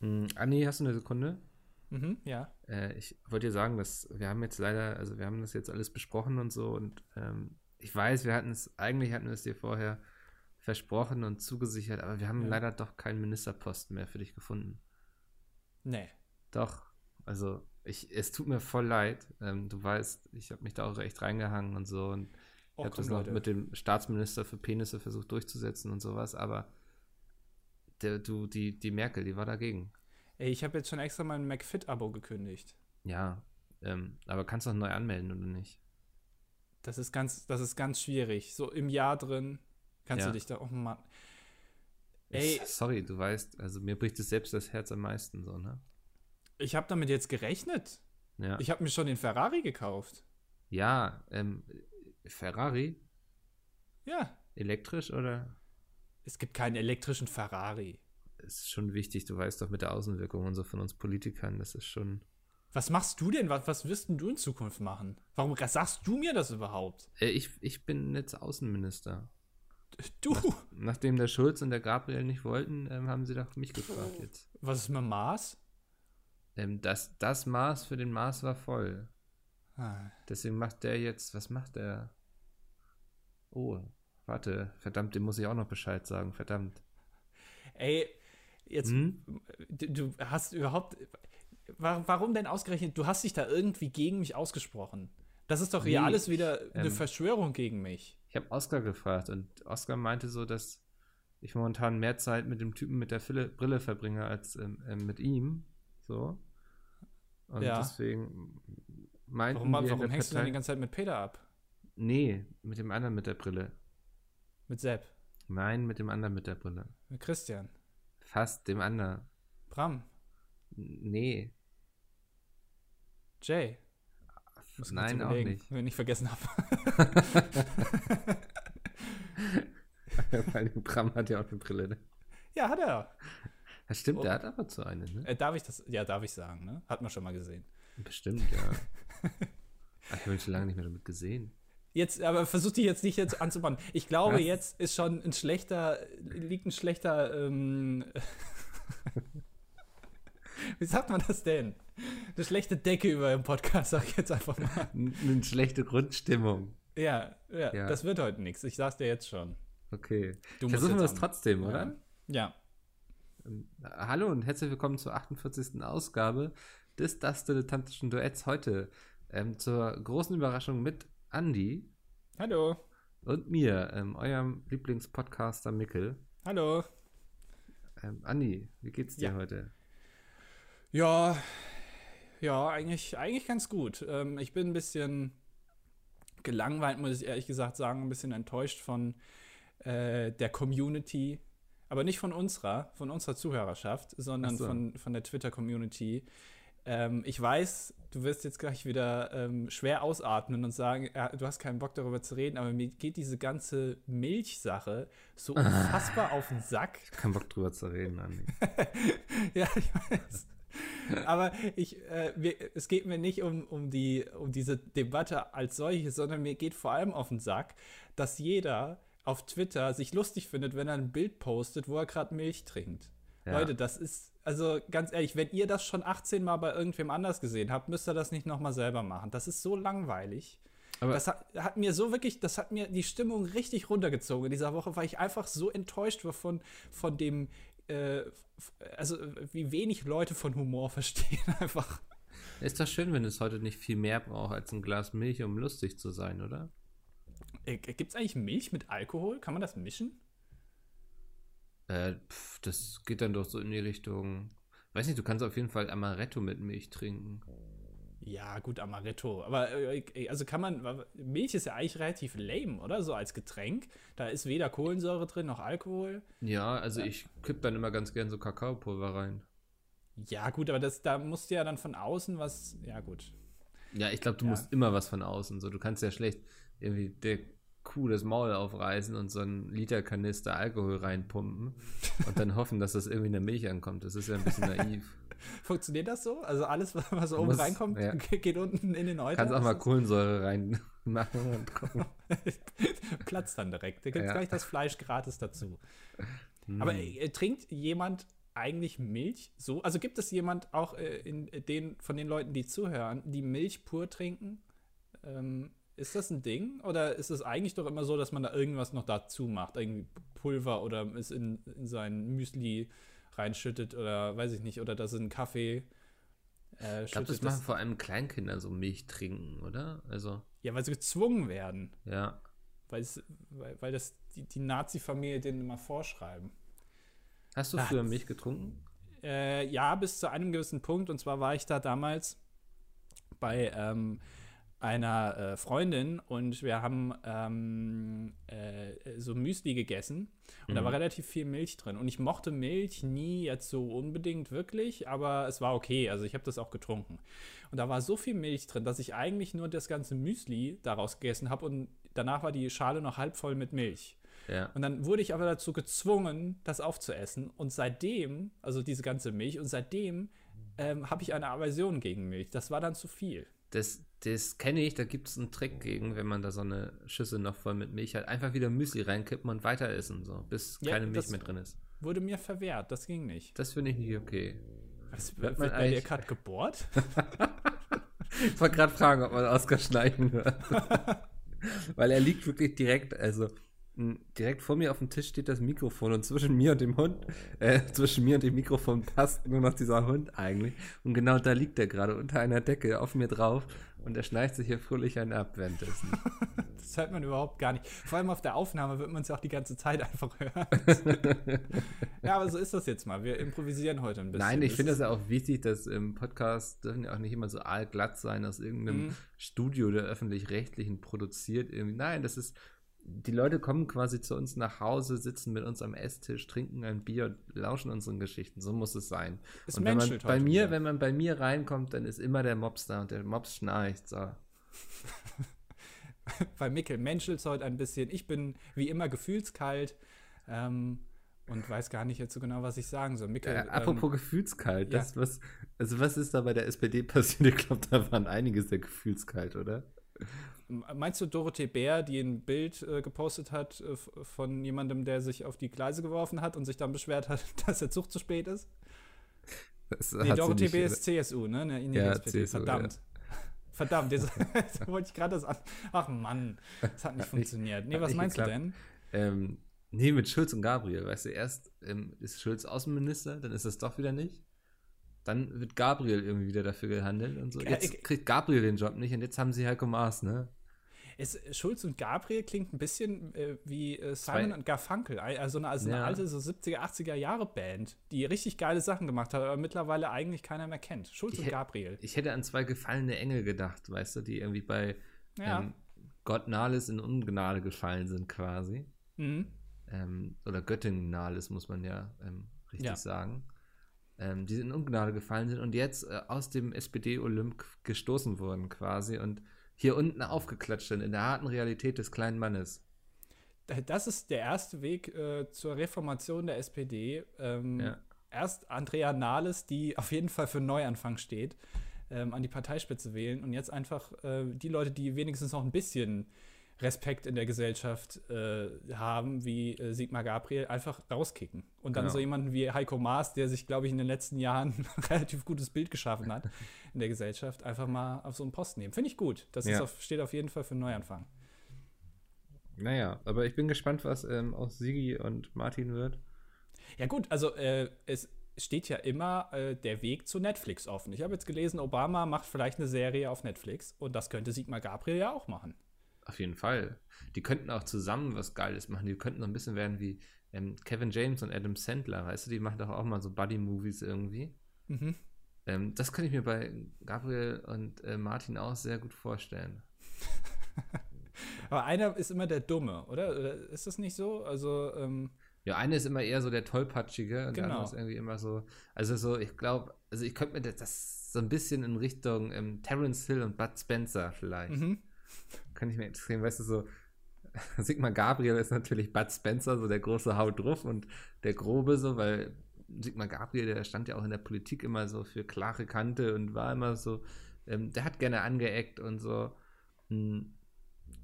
Hm, Anni, hast du eine Sekunde? Mhm, ja. Äh, ich wollte dir sagen, dass wir haben jetzt leider, also wir haben das jetzt alles besprochen und so und ähm, ich weiß, wir hatten es, eigentlich hatten wir es dir vorher versprochen und zugesichert, aber wir haben Ja. leider doch keinen Ministerposten mehr für dich gefunden. Nee. Doch, also ich, es tut mir voll leid. Ähm, du weißt, ich habe mich da auch echt reingehangen und so und ich habe das noch Leute. mit dem Staatsminister für Penisse versucht durchzusetzen und sowas, aber der, du, die, die Merkel, die war dagegen. Ey, ich habe jetzt schon extra mein McFit-Abo gekündigt. Ja, ähm, aber kannst du noch neu anmelden oder nicht? Das ist ganz, das ist ganz schwierig. So im Jahr drin kannst Ja. du dich da, oh Mann. Ey, Ich- sorry, du weißt, also mir bricht es selbst das Herz am meisten so, ne? ich habe damit jetzt gerechnet. Ja, Ich habe mir schon den Ferrari gekauft. ja ähm, Ferrari, Ja. elektrisch oder? Es gibt keinen elektrischen Ferrari. Ist schon wichtig, du weißt doch mit der Außenwirkung und so von uns Politikern, das ist schon. Was machst du denn? Was, was wirst denn du in Zukunft machen? Warum sagst du mir das überhaupt? Äh, ich, ich bin jetzt Außenminister. Du! Nachdem der Schulz und der Gabriel nicht wollten, ähm, haben sie doch mich gefragt jetzt. Was ist mit Mars? Ähm, das, das Maß für den Mars war voll. Ah, Deswegen macht der jetzt, was macht der? Oh, warte, verdammt, dem muss ich auch noch Bescheid sagen, verdammt. Ey, jetzt, Hm? du, du hast überhaupt. wa- Warum denn ausgerechnet? Du hast dich da irgendwie gegen mich ausgesprochen. Das ist doch hier Nee, alles wieder ich, eine ähm, Verschwörung gegen mich. Ich habe Oscar gefragt und Oscar meinte so, dass ich momentan mehr Zeit mit dem Typen mit der Brille verbringe als ähm, ähm, mit ihm. So. Und Ja. deswegen meinten Warum, warum hängst du dann Partei, die ganze Zeit mit Peter ab? Nee, mit dem anderen mit der Brille. Mit Sepp? Nein, mit dem anderen mit der Brille. Mit Christian? Fast dem anderen. Bram? Nee. Jay? Muss Nein, auch nicht. Wenn ich vergessen habe. Weil Bram hat ja auch eine Brille. Ne? ja, hat er. Das stimmt, Oh. der hat aber so eine, ne? Äh, darf ich das? Ja, darf ich sagen, ne? Hat man schon mal gesehen. Bestimmt, ja. Ich habe ihn schon lange nicht mehr damit gesehen. Jetzt, aber versuch dich jetzt nicht jetzt anzubauen. Ich glaube, jetzt ist schon ein schlechter, liegt ein schlechter, ähm, wie sagt man das denn? Eine schlechte Decke über dem Podcast, sag ich jetzt einfach mal. Eine schlechte Grundstimmung. Ja, ja, Ja. das wird heute nichts. Ich sag's dir jetzt schon. Okay. Du Versuchen wir es trotzdem, oder? Ja. Ähm, Hallo und herzlich willkommen zur 48. Ausgabe des Das Dilettantischen Duetts heute. Ähm, zur großen Überraschung mit Andy Hallo. und mir, ähm, eurem Lieblingspodcaster Mickel. Hallo. Ähm, Andi, wie geht's dir Ja. heute? Ja, ja, eigentlich, eigentlich ganz gut. Ähm, ich bin ein bisschen gelangweilt, muss ich ehrlich gesagt sagen, ein bisschen enttäuscht von äh, der Community. Aber nicht von unserer, von unserer Zuhörerschaft, sondern so. von, von der Twitter-Community. Ähm, ich weiß, du wirst jetzt gleich wieder ähm, schwer ausatmen und sagen, ja, du hast keinen Bock darüber zu reden, aber mir geht diese ganze Milchsache so unfassbar auf den Sack. Kein Bock drüber zu reden, Andi. Ja, ich weiß. Aber ich, äh, mir, es geht mir nicht um, um, die, um diese Debatte als solche, sondern mir geht vor allem auf den Sack, dass jeder auf Twitter sich lustig findet, wenn er ein Bild postet, wo er gerade Milch trinkt. Ja. Leute, das ist, also ganz ehrlich, wenn ihr das schon 18 Mal bei irgendwem anders gesehen habt, müsst ihr das nicht nochmal selber machen. Das ist so langweilig. Aber- das hat, hat mir so wirklich, das hat mir die Stimmung richtig runtergezogen in dieser Woche, weil ich einfach so enttäuscht war von, von dem, äh, also wie wenig Leute von Humor verstehen einfach. Ist doch schön, wenn es heute nicht viel mehr braucht als ein Glas Milch, um lustig zu sein, oder? Äh, Gibt es eigentlich Milch mit Alkohol? Kann man das mischen? Äh, pf, das geht dann doch so in die Richtung. Weiß nicht, du kannst auf jeden Fall Amaretto mit Milch trinken. Ja, gut, Amaretto. Aber äh, also kann man, Milch ist ja eigentlich relativ lame, oder? So als Getränk. Da ist weder Kohlensäure drin noch Alkohol. Ja, also ich kipp dann immer ganz gern so Kakaopulver rein. Ja, gut, aber das, da musst du ja dann von außen was. Ja, gut. Ja, ich glaube, du Ja. musst immer was von außen. So, du kannst ja schlecht irgendwie der Kuh das Maul aufreißen und so einen Liter Kanister Alkohol reinpumpen und dann hoffen, dass das irgendwie in der Milch ankommt. Das ist ja ein bisschen naiv. Funktioniert das so? Also alles, was oben musst- reinkommt, ja. geht unten in den Euter? Kannst auch mal Kohlensäure reinmachen und gucken. Platzt dann direkt. Da gibt es Ja. gleich das Fleisch gratis dazu. Aber Hm. äh, trinkt jemand eigentlich Milch so? Also gibt es jemand auch äh, in den, von den Leuten, die zuhören, die Milch pur trinken? Ähm, ist das ein Ding? Oder ist es eigentlich doch immer so, dass man da irgendwas noch dazu macht? Irgendwie Pulver oder es in, in sein Müsli reinschüttet oder weiß ich nicht, oder dass es einen Kaffee äh, ich glaube, das machen vor allem Kleinkinder so Milch trinken, oder? Also. Ja, weil sie gezwungen werden. Ja. weil, weil das die, die Nazi-Familie denen immer vorschreiben. Hast du früher Milch getrunken? Äh, ja, bis zu einem gewissen Punkt. Und zwar war ich da damals bei ähm, einer äh, Freundin und wir haben ähm, äh, so Müsli gegessen und mhm. da war relativ viel Milch drin. Und ich mochte Milch nie jetzt so unbedingt wirklich, aber es war okay. Also ich habe das auch getrunken. Und da war so viel Milch drin, dass ich eigentlich nur das ganze Müsli daraus gegessen habe und danach war die Schale noch halb voll mit Milch. Ja. Und dann wurde ich aber dazu gezwungen, das aufzuessen. Und seitdem, also diese ganze Milch, und seitdem ähm, habe ich eine Aversion gegen Milch. Das war dann zu viel. Das, das kenne ich, da gibt es einen Trick gegen, wenn man da so eine Schüssel noch voll mit Milch hat. Einfach wieder Müsli reinkippen und weiter essen, so, bis ja, keine Milch mehr drin ist. Wurde mir verwehrt, das ging nicht. Das finde ich nicht okay. Was, wird man bei dir gerade gebohrt? ich wollte gerade fragen, ob man Oskar schneiden hört. Weil er liegt wirklich direkt, also direkt vor mir auf dem Tisch steht das Mikrofon und zwischen mir und dem Hund, äh, zwischen mir und dem Mikrofon passt nur noch dieser Hund eigentlich. Und genau da liegt er gerade unter einer Decke auf mir drauf und er schneicht sich hier fröhlich einen ab währenddessen. das hört man überhaupt gar nicht. Vor allem auf der Aufnahme wird man es ja auch die ganze Zeit einfach hören. ja, aber so ist das jetzt mal. Wir improvisieren heute ein bisschen. Nein, ich finde es ja auch wichtig, dass im Podcast dürfen ja auch nicht immer so allglatt sein aus irgendeinem mhm. Studio der öffentlich-rechtlichen produziert. Irgendwie. Nein, das ist die Leute kommen quasi zu uns nach Hause, sitzen mit uns am Esstisch, trinken ein Bier, lauschen unseren Geschichten. So muss es sein. Es und wenn man bei mir, wieder. wenn man bei mir reinkommt, dann ist immer der Mops da und der Mops schnarcht. So. bei Mikkel menschelt heute ein bisschen. Ich bin wie immer gefühlskalt. Ähm, und weiß gar nicht jetzt so genau, was ich sagen soll. Mikkel, äh, apropos ähm, gefühlskalt, ja. das, was, also was ist da bei der SPD passiert? Ich glaube, da waren einige sehr gefühlskalt, oder? Meinst du Dorothee Bär, die ein Bild äh, gepostet hat äh, von jemandem, der sich auf die Gleise geworfen hat und sich dann beschwert hat, dass der Zug zu spät ist? Das nee, Dorothee Bär ist CSU, ne? Ne, ja, SPD. CSU, Verdammt. Ja. Verdammt, jetzt, jetzt wollte ich gerade das an. Ach Mann, das hat nicht funktioniert. Nee, was meinst geklappt. du denn? Ähm, nee, mit Schulz und Gabriel. Weißt du, erst ähm, ist Schulz Außenminister, dann ist das doch wieder nicht. Dann wird Gabriel irgendwie wieder dafür gehandelt und so. Jetzt kriegt Gabriel den Job nicht und jetzt haben sie Heiko Maas, ne? Es, Schulz und Gabriel klingt ein bisschen äh, wie äh, Simon und Garfunkel, also eine, also eine ja. alte so 70er, 80er Jahre Band, die richtig geile Sachen gemacht hat, aber mittlerweile eigentlich keiner mehr kennt. Schulz ich und Gabriel. Ich hätte an zwei gefallene Engel gedacht, weißt du, die irgendwie bei ja. ähm, Gott Nahles in Ungnade gefallen sind quasi. Mhm. Ähm, oder Göttin Nahles, muss man ja ähm, richtig ja. sagen ähm, die in Ungnade gefallen sind und jetzt äh, aus dem SPD-Olymp gestoßen wurden quasi und hier unten aufgeklatscht sind in der harten Realität des kleinen Mannes. Das ist der erste Weg äh, zur Reformation der SPD. Ähm, ja. Erst Andrea Nahles, die auf jeden Fall für Neuanfang steht, ähm, an die Parteispitze wählen und jetzt einfach äh, die Leute, die wenigstens noch ein bisschen Respekt in der Gesellschaft äh, haben, wie äh, Sigmar Gabriel, einfach rauskicken. Und dann genau. so jemanden wie Heiko Maas, der sich, glaube ich, in den letzten Jahren ein relativ gutes Bild geschaffen hat in der Gesellschaft, einfach mal auf so einen Posten nehmen. Finde ich gut. Das ja. auf, steht auf jeden Fall für einen Neuanfang. Naja, aber ich bin gespannt, was ähm, aus Sigi und Martin wird. Ja, gut, also äh, es steht ja immer äh, der Weg zu Netflix offen. Ich habe jetzt gelesen, Obama macht vielleicht eine Serie auf Netflix und das könnte Sigmar Gabriel ja auch machen. Auf jeden Fall. Die könnten auch zusammen was Geiles machen. Die könnten so ein bisschen werden wie ähm, Kevin James und Adam Sandler, weißt du? Die machen doch auch mal so Buddy-Movies irgendwie. Mhm. Ähm, das könnte ich mir bei Gabriel und äh, Martin auch sehr gut vorstellen. Aber einer ist immer der Dumme, oder? oder ist das nicht so? Also, ähm ja, einer ist immer eher so der Tollpatschige und genau. der andere ist irgendwie immer so. Also, so, ich glaube, also ich könnte mir das, das, so ein bisschen in Richtung ähm, Terence Hill und Bud Spencer vielleicht. Mhm kann ich mir extrem, weißt du, so, Sigmar Gabriel ist natürlich Bud Spencer, so der große Haut drauf und der Grobe so, weil Sigmar Gabriel, der stand ja auch in der Politik immer so für klare Kante und war immer so, ähm, der hat gerne angeeckt und so. Hm,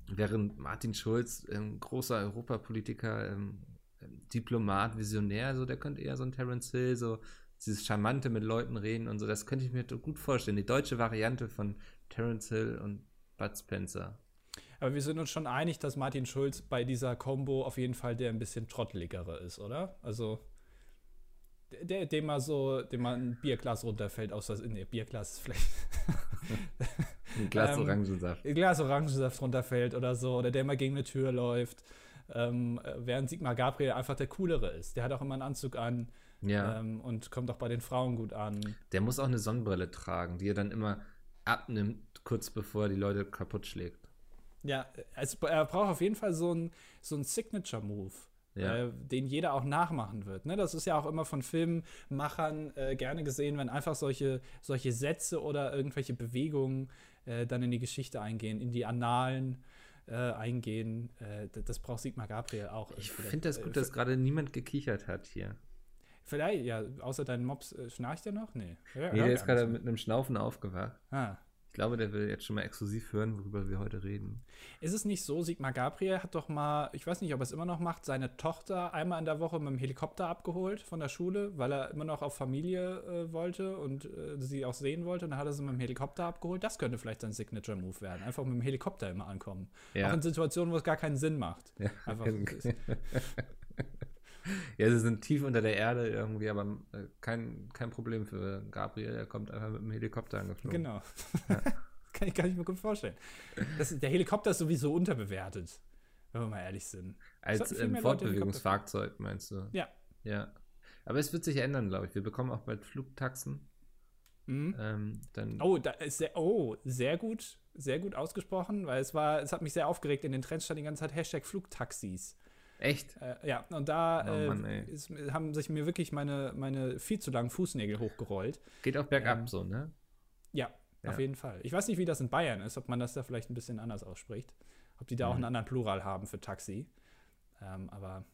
während Martin Schulz, ähm, großer Europapolitiker, ähm, Diplomat, Visionär, so der könnte eher so ein Terence Hill, so dieses charmante mit Leuten reden und so, das könnte ich mir gut vorstellen. Die deutsche Variante von Terence Hill und Bud Spencer. Aber wir sind uns schon einig, dass Martin Schulz bei dieser Combo auf jeden Fall der ein bisschen trotteligere ist, oder? Also der, dem mal so, dem mal ein Bierglas runterfällt, aus das, nee, Bierglas ist vielleicht. ein Glas ähm, Orangensaft. Ein Glas Orangensaft runterfällt oder so, oder der mal gegen eine Tür läuft. Ähm, während Sigmar Gabriel einfach der coolere ist. Der hat auch immer einen Anzug an ja. ähm, und kommt auch bei den Frauen gut an. Der muss auch eine Sonnenbrille tragen, die er dann immer abnimmt, kurz bevor er die Leute kaputt schlägt. Ja, also er braucht auf jeden Fall so einen so Signature-Move ja. äh, den jeder auch nachmachen wird. Ne? Das ist ja auch immer von Filmemachern äh, gerne gesehen, wenn einfach solche, solche Sätze oder irgendwelche Bewegungen äh, dann in die Geschichte eingehen, in die Annalen äh, eingehen. Äh, das braucht Sigmar Gabriel auch. Ich finde das gut, dass gerade niemand gekichert hat hier. Vielleicht, ja, außer dein Mops äh, schnarcht er noch? Nee. Ja, nee, der ist gerade mit einem Schnaufen aufgewacht. Ah. Ich glaube, der will jetzt schon mal exklusiv hören, worüber wir heute reden. Ist es nicht so, Sigmar Gabriel hat doch mal, ich weiß nicht, ob er es immer noch macht, seine Tochter einmal in der Woche mit dem Helikopter abgeholt von der Schule, weil er immer noch auf Familie äh, wollte und äh, sie auch sehen wollte. Und dann hat er sie mit dem Helikopter abgeholt. Das könnte vielleicht sein Signature-Move werden. Einfach mit dem Helikopter immer ankommen. Ja. Auch in Situationen, wo es gar keinen Sinn macht. Ja. Einfach. Ja, sie sind tief unter der Erde irgendwie, aber äh, kein, kein Problem für Gabriel. Er kommt einfach mit dem Helikopter angeflogen. Genau. Ja. kann ich gar nicht mehr gut vorstellen. Das, der Helikopter ist sowieso unterbewertet, wenn wir mal ehrlich sind. Als ähm, Fortbewegungsfahrzeug meinst du? Ja. Ja. Aber es wird sich ändern, glaube ich. Wir bekommen auch bald Flugtaxen. Mhm. Ähm, dann oh, da ist sehr, oh, sehr gut, sehr gut ausgesprochen, weil es war, es hat mich sehr aufgeregt. In den Trends stand die ganze Zeit Hashtag Flugtaxis. Echt? Äh, ja, und da oh, Mann, äh, ist, haben sich mir wirklich meine, meine viel zu langen Fußnägel hochgerollt. Geht auch bergab ähm, so, ne? Ja, ja, auf jeden Fall. Ich weiß nicht, wie das in Bayern ist, ob man das da vielleicht ein bisschen anders ausspricht. Ob die da mhm. auch einen anderen Plural haben für Taxi. Ähm, aber.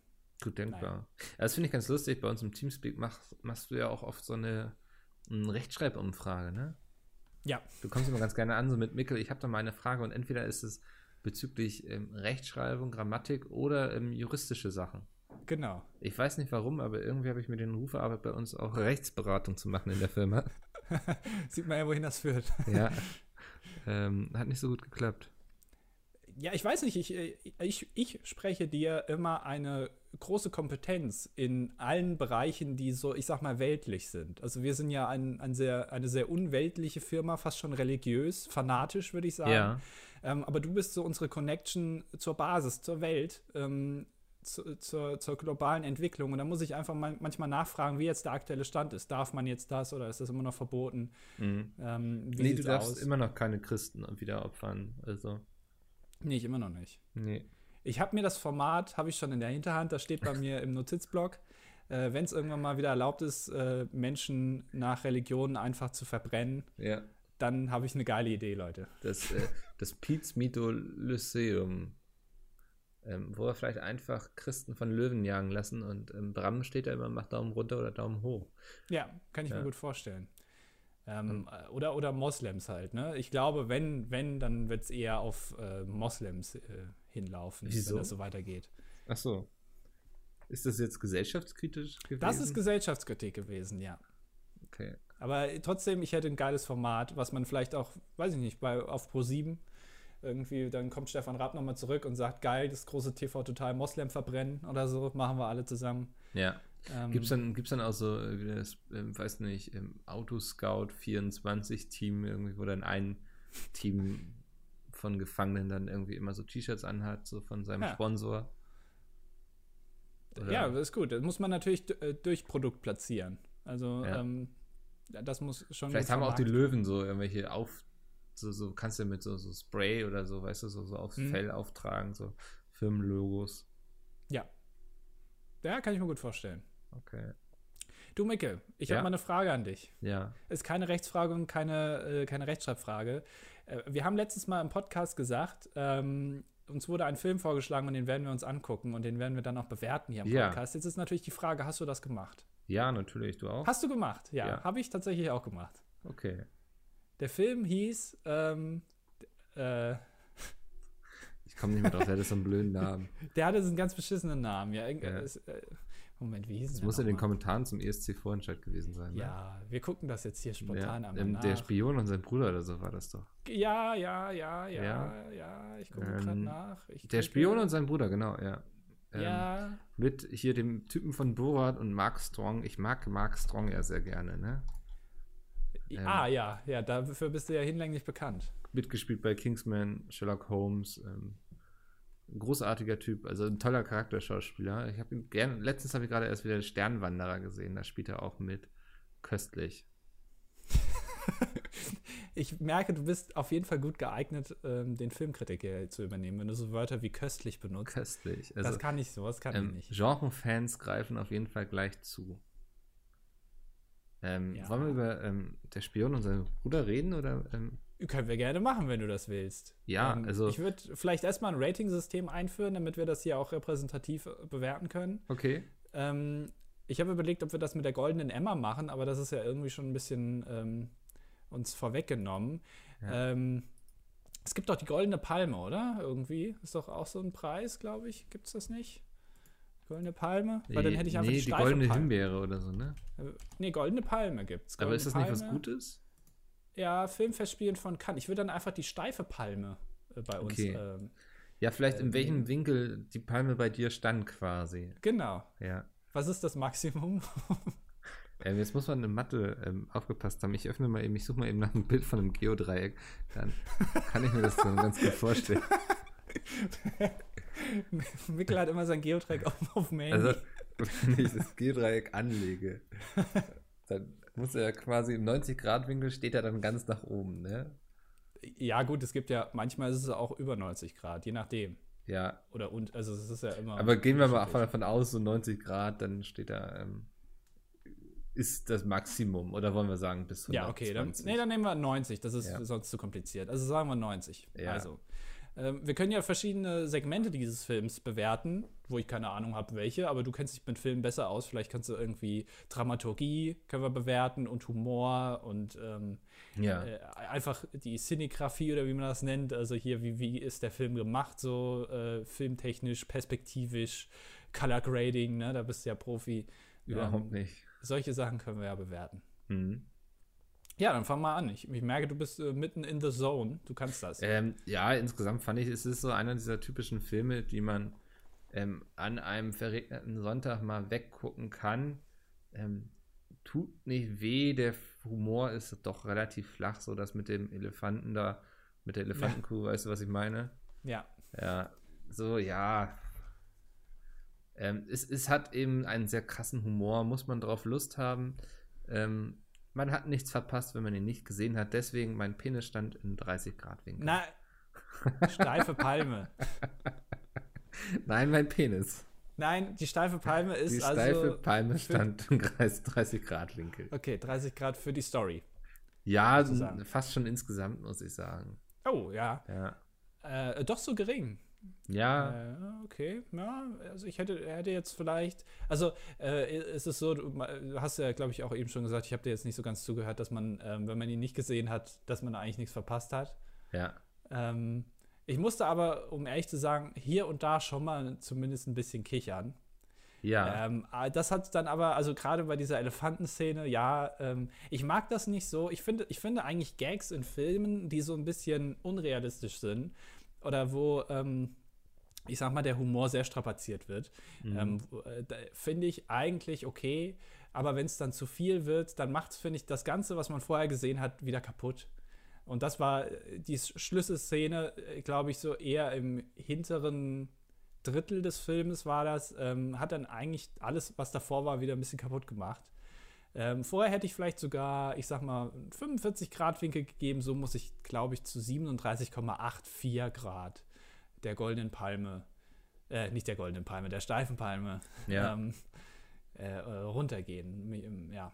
Gut denkbar. Naja. Das finde ich ganz lustig. Bei uns im Teamspeak machst, machst du ja auch oft so eine, eine Rechtschreibumfrage, ne? Ja. Du kommst immer ganz gerne an, so mit Mikkel, ich habe da mal eine Frage und entweder ist es bezüglich ähm, Rechtschreibung, Grammatik oder ähm, juristische Sachen. Genau. Ich weiß nicht warum, aber irgendwie habe ich mir den Ruf erarbeitet, bei uns auch Rechtsberatung zu machen in der Firma. Sieht man ja, wohin das führt. ja. Ähm, hat nicht so gut geklappt. Ja, ich weiß nicht, ich, äh, ich, ich spreche dir immer eine große Kompetenz in allen Bereichen, die so, ich sag mal, weltlich sind. Also wir sind ja ein, ein sehr, eine sehr unweltliche Firma, fast schon religiös, fanatisch, würde ich sagen. Ja. Ähm, aber du bist so unsere Connection zur Basis, zur Welt, ähm, zu, zur, zur, globalen Entwicklung. Und da muss ich einfach mal, manchmal nachfragen, wie jetzt der aktuelle Stand ist. Darf man jetzt das oder ist das immer noch verboten? Mhm. Ähm, nee, du darfst aus? immer noch keine Christen wieder opfern. Also. Nee, ich immer noch nicht. Nee. Ich habe mir das Format, habe ich schon in der Hinterhand, das steht bei mir im Notizblock. Äh, Wenn es irgendwann mal wieder erlaubt ist, äh, Menschen nach Religionen einfach zu verbrennen, ja dann habe ich eine geile Idee, Leute. Das, äh, das Piz Mito Lyceum. Ähm, wo wir vielleicht einfach Christen von Löwen jagen lassen und ähm, Bram steht da immer, macht Daumen runter oder Daumen hoch. Ja, kann ich ja. mir gut vorstellen. Ähm, hm. oder, oder Moslems halt, ne? Ich glaube, wenn, wenn, dann wird es eher auf äh, Moslems äh, hinlaufen, Wieso? wenn das so weitergeht. Ach so. Ist das jetzt gesellschaftskritisch gewesen? Das ist Gesellschaftskritik gewesen, ja. Okay. Aber trotzdem, ich hätte ein geiles Format, was man vielleicht auch, weiß ich nicht, bei, auf Pro 7 irgendwie, dann kommt Stefan Raab nochmal zurück und sagt, geil, das große TV total Moslem verbrennen oder so, machen wir alle zusammen. Ja. Ähm, Gibt es dann, gibt's dann auch so, äh, das, ähm, weiß nicht, im Autoscout 24 Team, irgendwie, wo dann ein Team von Gefangenen dann irgendwie immer so T-Shirts anhat, so von seinem ja. Sponsor. Oder? Ja, das ist gut. Das muss man natürlich äh, durch Produkt platzieren. Also ja. ähm, das muss schon. Vielleicht haben auch die Löwen so irgendwelche auf. So, so kannst du mit so, so Spray oder so, weißt du, so, so aufs mhm. Fell auftragen, so Firmenlogos. Ja. Ja, kann ich mir gut vorstellen. Okay. Du, Micke, ich ja? habe mal eine Frage an dich. Ja. Ist keine Rechtsfrage und keine, äh, keine Rechtschreibfrage. Äh, wir haben letztes Mal im Podcast gesagt, ähm, uns wurde ein Film vorgeschlagen und den werden wir uns angucken und den werden wir dann auch bewerten hier im ja. Podcast. Jetzt ist natürlich die Frage, hast du das gemacht? Ja, natürlich, du auch. Hast du gemacht? Ja, ja. habe ich tatsächlich auch gemacht. Okay. Der Film hieß ähm, äh, Ich komme nicht mehr drauf, der hatte so einen blöden Namen. Der hatte so einen ganz beschissenen Namen, ja. ja. Es, äh, Moment, wie hieß das? muss in den Kommentaren zum ESC-Vorentscheid gewesen sein. Ne? Ja, wir gucken das jetzt hier spontan ja, ähm, Der Spion und sein Bruder oder so war das doch. Ja, ja, ja, ja, ja, ja ich gucke ähm, gerade nach. Ich der Spion und sein Bruder, genau, ja. Ähm, ja. Mit hier dem Typen von Borat und Mark Strong. Ich mag Mark Strong ja sehr gerne, ne? Ähm, ah, ja, ja, dafür bist du ja hinlänglich bekannt. Mitgespielt bei Kingsman, Sherlock Holmes, ähm, großartiger Typ, also ein toller Charakterschauspieler. Ich habe ihn gerne, letztens habe ich gerade erst wieder Sternwanderer gesehen, da spielt er auch mit. Köstlich. ich merke, du bist auf jeden Fall gut geeignet, ähm, den Filmkritiker zu übernehmen, wenn du so Wörter wie köstlich benutzt. Köstlich. Also, das kann ich so, das kann ähm, ich nicht. Genre-Fans greifen auf jeden Fall gleich zu. Ähm, ja. Wollen wir über ähm, der Spion und seinen Bruder reden oder? Ähm? Können wir gerne machen, wenn du das willst. Ja, ähm, also. Ich würde vielleicht erstmal ein Rating-System einführen, damit wir das hier auch repräsentativ äh, bewerten können. Okay. Ähm, ich habe überlegt, ob wir das mit der goldenen Emma machen, aber das ist ja irgendwie schon ein bisschen uns vorweggenommen. Ja. Ähm, es gibt doch die goldene Palme, oder? Irgendwie. Ist doch auch so ein Preis, glaube ich. Gibt es das nicht? Goldene Palme? Weil dann hätte ich einfach nee, die, die goldene Palme. Himbeere oder so, ne? Äh, nee, goldene Palme gibt's. Goldene Aber ist das Palme. nicht was Gutes? Ja, Filmfestspielen von Cannes. Ich würde dann einfach die steife Palme äh, bei uns. Okay. Ähm, ja, vielleicht äh, in welchem Winkel die Palme bei dir stand quasi. Genau. Ja. Was ist das Maximum? ähm, jetzt muss man in Mathe ähm, aufgepasst haben. Ich öffne mal eben, ich suche mal eben nach einem Bild von einem Geodreieck. Dann kann ich mir das dann ganz gut vorstellen. Mikkel hat immer sein Geodreieck auf, auf dem Also, wenn ich das Geodreieck anlege, dann muss er quasi im 90-Grad-Winkel steht er dann ganz nach oben, ne? Ja, gut, es gibt ja, manchmal ist es auch über 90 Grad, je nachdem. Ja. Oder und, also es ist ja immer. Aber gehen wir mal davon aus, so 90 Grad, dann steht da, ähm, ist das Maximum. Oder wollen wir sagen bis 120? Ja, okay, dann, nee, dann nehmen wir 90, das ist ja. sonst zu kompliziert. Also sagen wir 90. Ja. Also. Ähm, wir können ja verschiedene Segmente dieses Films bewerten, wo ich keine Ahnung habe, welche, aber du kennst dich mit Filmen besser aus. Vielleicht kannst du irgendwie Dramaturgie können wir bewerten und Humor und ähm, ja. äh, einfach die Cinegrafie oder wie man das nennt. Also hier, wie, wie ist der Film gemacht, so äh, filmtechnisch, perspektivisch, Color Grading, ne? da bist du ja Profi. Überhaupt ähm, nicht. Solche Sachen können wir ja bewerten. Mhm. Ja, dann fang mal an. Ich, ich merke, du bist äh, mitten in the zone. Du kannst das. Ähm, ja, insgesamt fand ich, es ist so einer dieser typischen Filme, die man ähm, an einem verregneten Sonntag mal weggucken kann. Ähm, tut nicht weh, der Humor ist doch relativ flach, so das mit dem Elefanten da, mit der Elefantenkuh, ja. weißt du, was ich meine? Ja. Ja, so, ja. Ähm, es, es hat eben einen sehr krassen Humor, muss man drauf Lust haben. Ähm, man hat nichts verpasst, wenn man ihn nicht gesehen hat. Deswegen mein Penis stand in 30 Grad Winkel. Na, steife Palme. Nein, mein Penis. Nein, die steife Palme ist die also. Die steife Palme stand in 30 Grad Winkel. Okay, 30 Grad für die Story. Ja, fast schon insgesamt, muss ich sagen. Oh, ja. Ja. Äh, doch so gering. Ja. Äh, okay, ja, also ich hätte, hätte jetzt vielleicht, also äh, ist es so, du hast ja, glaube ich, auch eben schon gesagt, ich habe dir jetzt nicht so ganz zugehört, dass man, ähm, wenn man ihn nicht gesehen hat, dass man eigentlich nichts verpasst hat. Ja. Ähm, ich musste aber, um ehrlich zu sagen, hier und da schon mal zumindest ein bisschen kichern. Ja. Ähm, das hat dann aber, also gerade bei dieser Elefantenszene, ja, ähm, ich mag das nicht so. Ich finde, ich finde eigentlich Gags in Filmen, die so ein bisschen unrealistisch sind, oder wo, ähm, ich sag mal, der Humor sehr strapaziert wird, mhm. ähm, äh, finde ich eigentlich okay. Aber wenn es dann zu viel wird, dann macht es, finde ich, das Ganze, was man vorher gesehen hat, wieder kaputt. Und das war äh, die Schlüsselszene, äh, glaube ich, so eher im hinteren Drittel des Filmes war das, ähm, hat dann eigentlich alles, was davor war, wieder ein bisschen kaputt gemacht. Ähm, vorher hätte ich vielleicht sogar, ich sag mal, 45 Grad Winkel gegeben. So muss ich, glaube ich, zu 37,84 Grad der goldenen Palme, äh, nicht der goldenen Palme, der steifen Palme, ja. ähm, äh, runtergehen. Ja.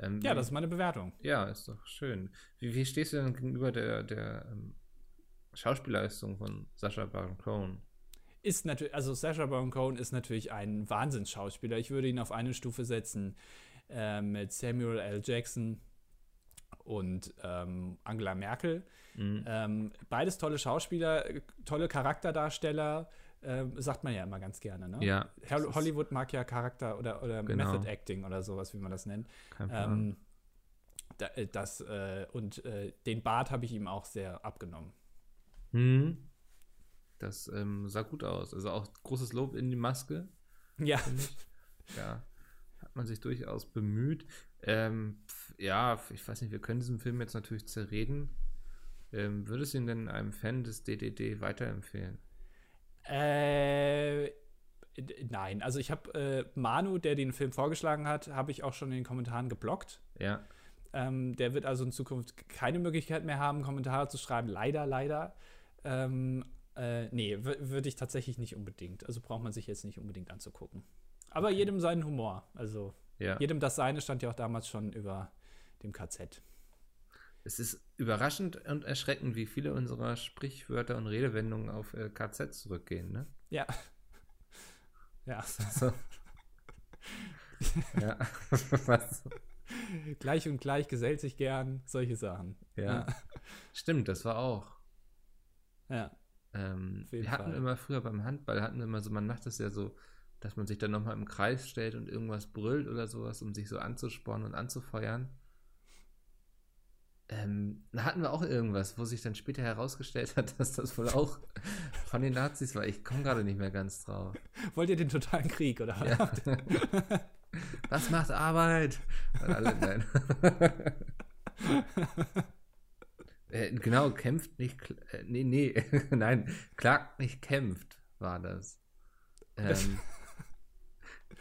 Ähm, ja, das ist meine Bewertung. Ja, ist doch schön. Wie, wie stehst du denn gegenüber der, der ähm, Schauspielleistung von Sascha Baron Cohen? ist natürlich, also Sacha Baron Cohen ist natürlich ein Wahnsinnsschauspieler. Ich würde ihn auf eine Stufe setzen äh, mit Samuel L. Jackson und ähm, Angela Merkel. Mhm. Ähm, beides tolle Schauspieler, tolle Charakterdarsteller, äh, sagt man ja immer ganz gerne. Ne? Ja. Hollywood mag ja Charakter oder, oder genau. Method Acting oder sowas, wie man das nennt. Ähm, äh, das, äh, und äh, den Bart habe ich ihm auch sehr abgenommen. Mhm. Das ähm, sah gut aus. Also auch großes Lob in die Maske. Ja. Ja. Man sich durchaus bemüht. Ähm, ja, ich weiß nicht, wir können diesen Film jetzt natürlich zerreden. Ähm, würdest du ihn denn einem Fan des DDD weiterempfehlen? Äh, nein. Also ich habe äh, Manu, der den Film vorgeschlagen hat, habe ich auch schon in den Kommentaren geblockt. Ja. Ähm, der wird also in Zukunft keine Möglichkeit mehr haben, Kommentare zu schreiben. Leider, leider. Ähm, äh, nee, würde ich tatsächlich nicht unbedingt. Also braucht man sich jetzt nicht unbedingt anzugucken. Aber jedem seinen Humor. Also ja. jedem das seine stand ja auch damals schon über dem KZ. Es ist überraschend und erschreckend, wie viele unserer Sprichwörter und Redewendungen auf äh, KZ zurückgehen, ne? Ja. Ja. So. ja. Was? Gleich und gleich gesellt sich gern, solche Sachen. Ja. ja. Stimmt, das war auch. Ja. Ähm, wir hatten Fall. immer früher beim Handball, hatten wir immer so, man macht das ja so, dass man sich dann nochmal im Kreis stellt und irgendwas brüllt oder sowas, um sich so anzuspornen und anzufeuern. Ähm, da hatten wir auch irgendwas, wo sich dann später herausgestellt hat, dass das wohl auch von den Nazis war. Ich komme gerade nicht mehr ganz drauf. Wollt ihr den totalen Krieg, oder? Ja. Was macht Arbeit? Alle, nein. äh, genau, kämpft nicht. Äh, nee, nee, nein, klagt nicht, kämpft, war das. Ähm,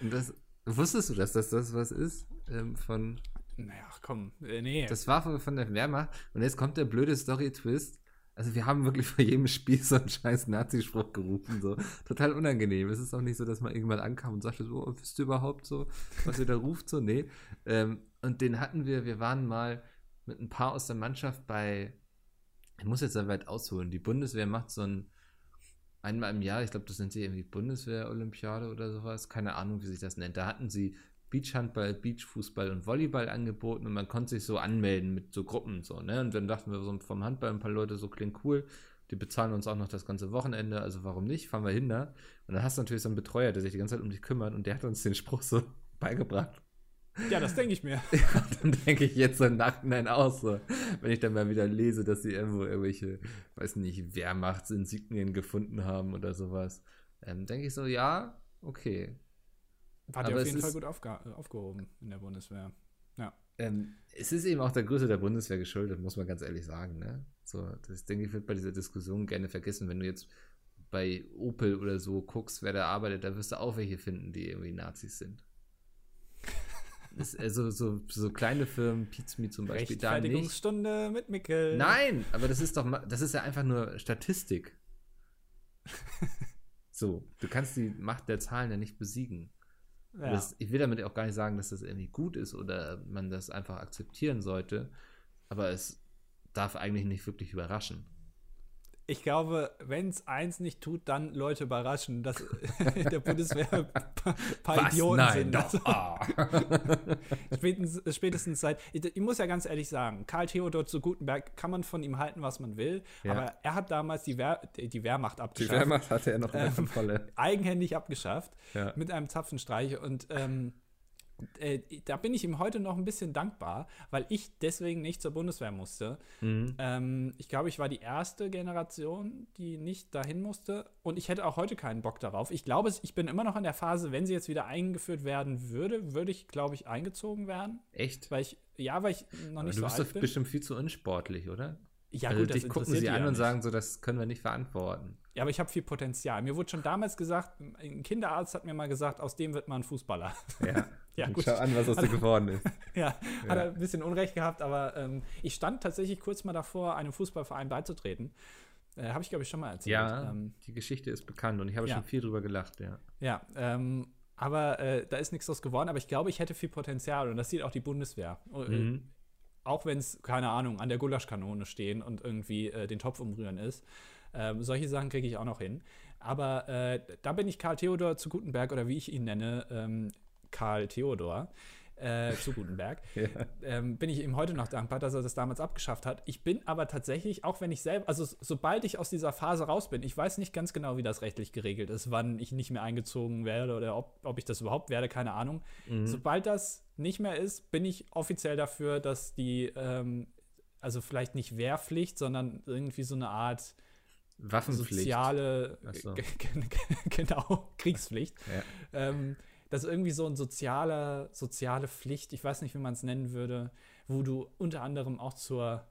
das wusstest du, dass das das was ist? Ähm, von naja, komm, äh, nee. Das war von, von der Wehrmacht. Und jetzt kommt der blöde Story-Twist. Also wir haben wirklich vor jedem Spiel so einen scheiß Nazi-Spruch gerufen. So. Total unangenehm. Es ist auch nicht so, dass man irgendwann ankam und sagte, so, oh, wisst ihr überhaupt so, was ihr da ruft? So, nee. Ähm, und den hatten wir, wir waren mal mit ein paar aus der Mannschaft bei, ich muss jetzt sehr weit ausholen, die Bundeswehr macht so ein, einmal im Jahr, ich glaube, das nennt sich irgendwie Bundeswehr-Olympiade oder sowas, keine Ahnung, wie sich das nennt. Da hatten sie Beachhandball, Beachfußball und Volleyball angeboten und man konnte sich so anmelden mit so Gruppen so, ne? Und dann dachten wir so vom Handball ein paar Leute, so klingt cool, die bezahlen uns auch noch das ganze Wochenende, also warum nicht? Fahren wir hin da. Und dann hast du natürlich so einen Betreuer, der sich die ganze Zeit um dich kümmert und der hat uns den Spruch so beigebracht. Ja, das denke ich mir. Ja, dann denke ich jetzt so im Nachhinein aus, so, wenn ich dann mal wieder lese, dass sie irgendwo irgendwelche, weiß nicht, Wehrmachtsinsignien gefunden haben oder sowas. Ähm, denke ich so, ja, okay, war der auf jeden Fall gut aufge aufgehoben in der Bundeswehr. Ja. Ähm, es ist eben auch der Größe der Bundeswehr geschuldet, muss man ganz ehrlich sagen. Ne? So, das denke ich, wird bei dieser Diskussion gerne vergessen. Wenn du jetzt bei Opel oder so guckst, wer da arbeitet, da wirst du auch welche finden, die irgendwie Nazis sind. Also so, so kleine Firmen, Pizmi zum Beispiel, da nicht. mit Mickel. Nein, aber das ist doch, das ist ja einfach nur Statistik. so, du kannst die Macht der Zahlen ja nicht besiegen. Ja. Das, ich will damit auch gar nicht sagen, dass das irgendwie gut ist oder man das einfach akzeptieren sollte, aber es darf eigentlich nicht wirklich überraschen ich glaube, wenn es eins nicht tut, dann Leute überraschen, dass in der Bundeswehr ein paar Was? Idioten Nein, sind. Doch. Also, spätestens, spätestens, seit. Ich, muss ja ganz ehrlich sagen, Karl Theodor zu Gutenberg kann man von ihm halten, was man will, ja. aber er hat damals die, Wehr, die Wehrmacht abgeschafft. Die Wehrmacht hatte er noch ähm, volle. Eigenhändig abgeschafft ja. mit einem Zapfenstreich und ähm, äh, da bin ich ihm heute noch ein bisschen dankbar, weil ich deswegen nicht zur Bundeswehr musste. Mhm. Ähm, ich glaube, ich war die erste Generation, die nicht dahin musste. Und ich hätte auch heute keinen Bock darauf. Ich glaube, ich bin immer noch in der Phase, wenn sie jetzt wieder eingeführt werden würde, würde ich, glaube ich, eingezogen werden. Echt? Weil ich, ja, weil ich noch nicht so alt bin. Du bist doch bestimmt viel zu unsportlich, oder? Ja, also gut, dich gucken sie an und sagen so, das können wir nicht verantworten. Ja, aber ich habe viel Potenzial. Mir wurde schon damals gesagt, ein Kinderarzt hat mir mal gesagt, aus dem wird man Fußballer. Ja. ja gut. Schau an, was aus dir geworden ist. ja, ja, hat er ein bisschen Unrecht gehabt, aber ähm, ich stand tatsächlich kurz mal davor, einem Fußballverein beizutreten. Äh, habe ich, glaube ich, schon mal erzählt. Ja, ähm, die Geschichte ist bekannt und ich habe ja. schon viel drüber gelacht, ja. Ja, ähm, aber äh, da ist nichts draus geworden, aber ich glaube, ich hätte viel Potenzial und das sieht auch die Bundeswehr. Äh, mhm auch wenn es, keine Ahnung, an der Gulaschkanone stehen und irgendwie äh, den Topf umrühren ist. Ähm, solche Sachen kriege ich auch noch hin. Aber äh, da bin ich Karl Theodor zu Gutenberg oder wie ich ihn nenne, ähm, Karl Theodor. äh, zu Gutenberg, ja. ähm, bin ich ihm heute noch dankbar, dass er das damals abgeschafft hat. Ich bin aber tatsächlich, auch wenn ich selber, also sobald ich aus dieser Phase raus bin, ich weiß nicht ganz genau, wie das rechtlich geregelt ist, wann ich nicht mehr eingezogen werde oder ob, ob ich das überhaupt werde, keine Ahnung. Mhm. Sobald das nicht mehr ist, bin ich offiziell dafür, dass die, ähm, also vielleicht nicht Wehrpflicht, sondern irgendwie so eine Art Waffenpflicht. Soziale, so. genau, Kriegspflicht. Ja. Ähm, das ist irgendwie so eine soziale, soziale Pflicht, ich weiß nicht, wie man es nennen würde, wo du unter anderem auch zur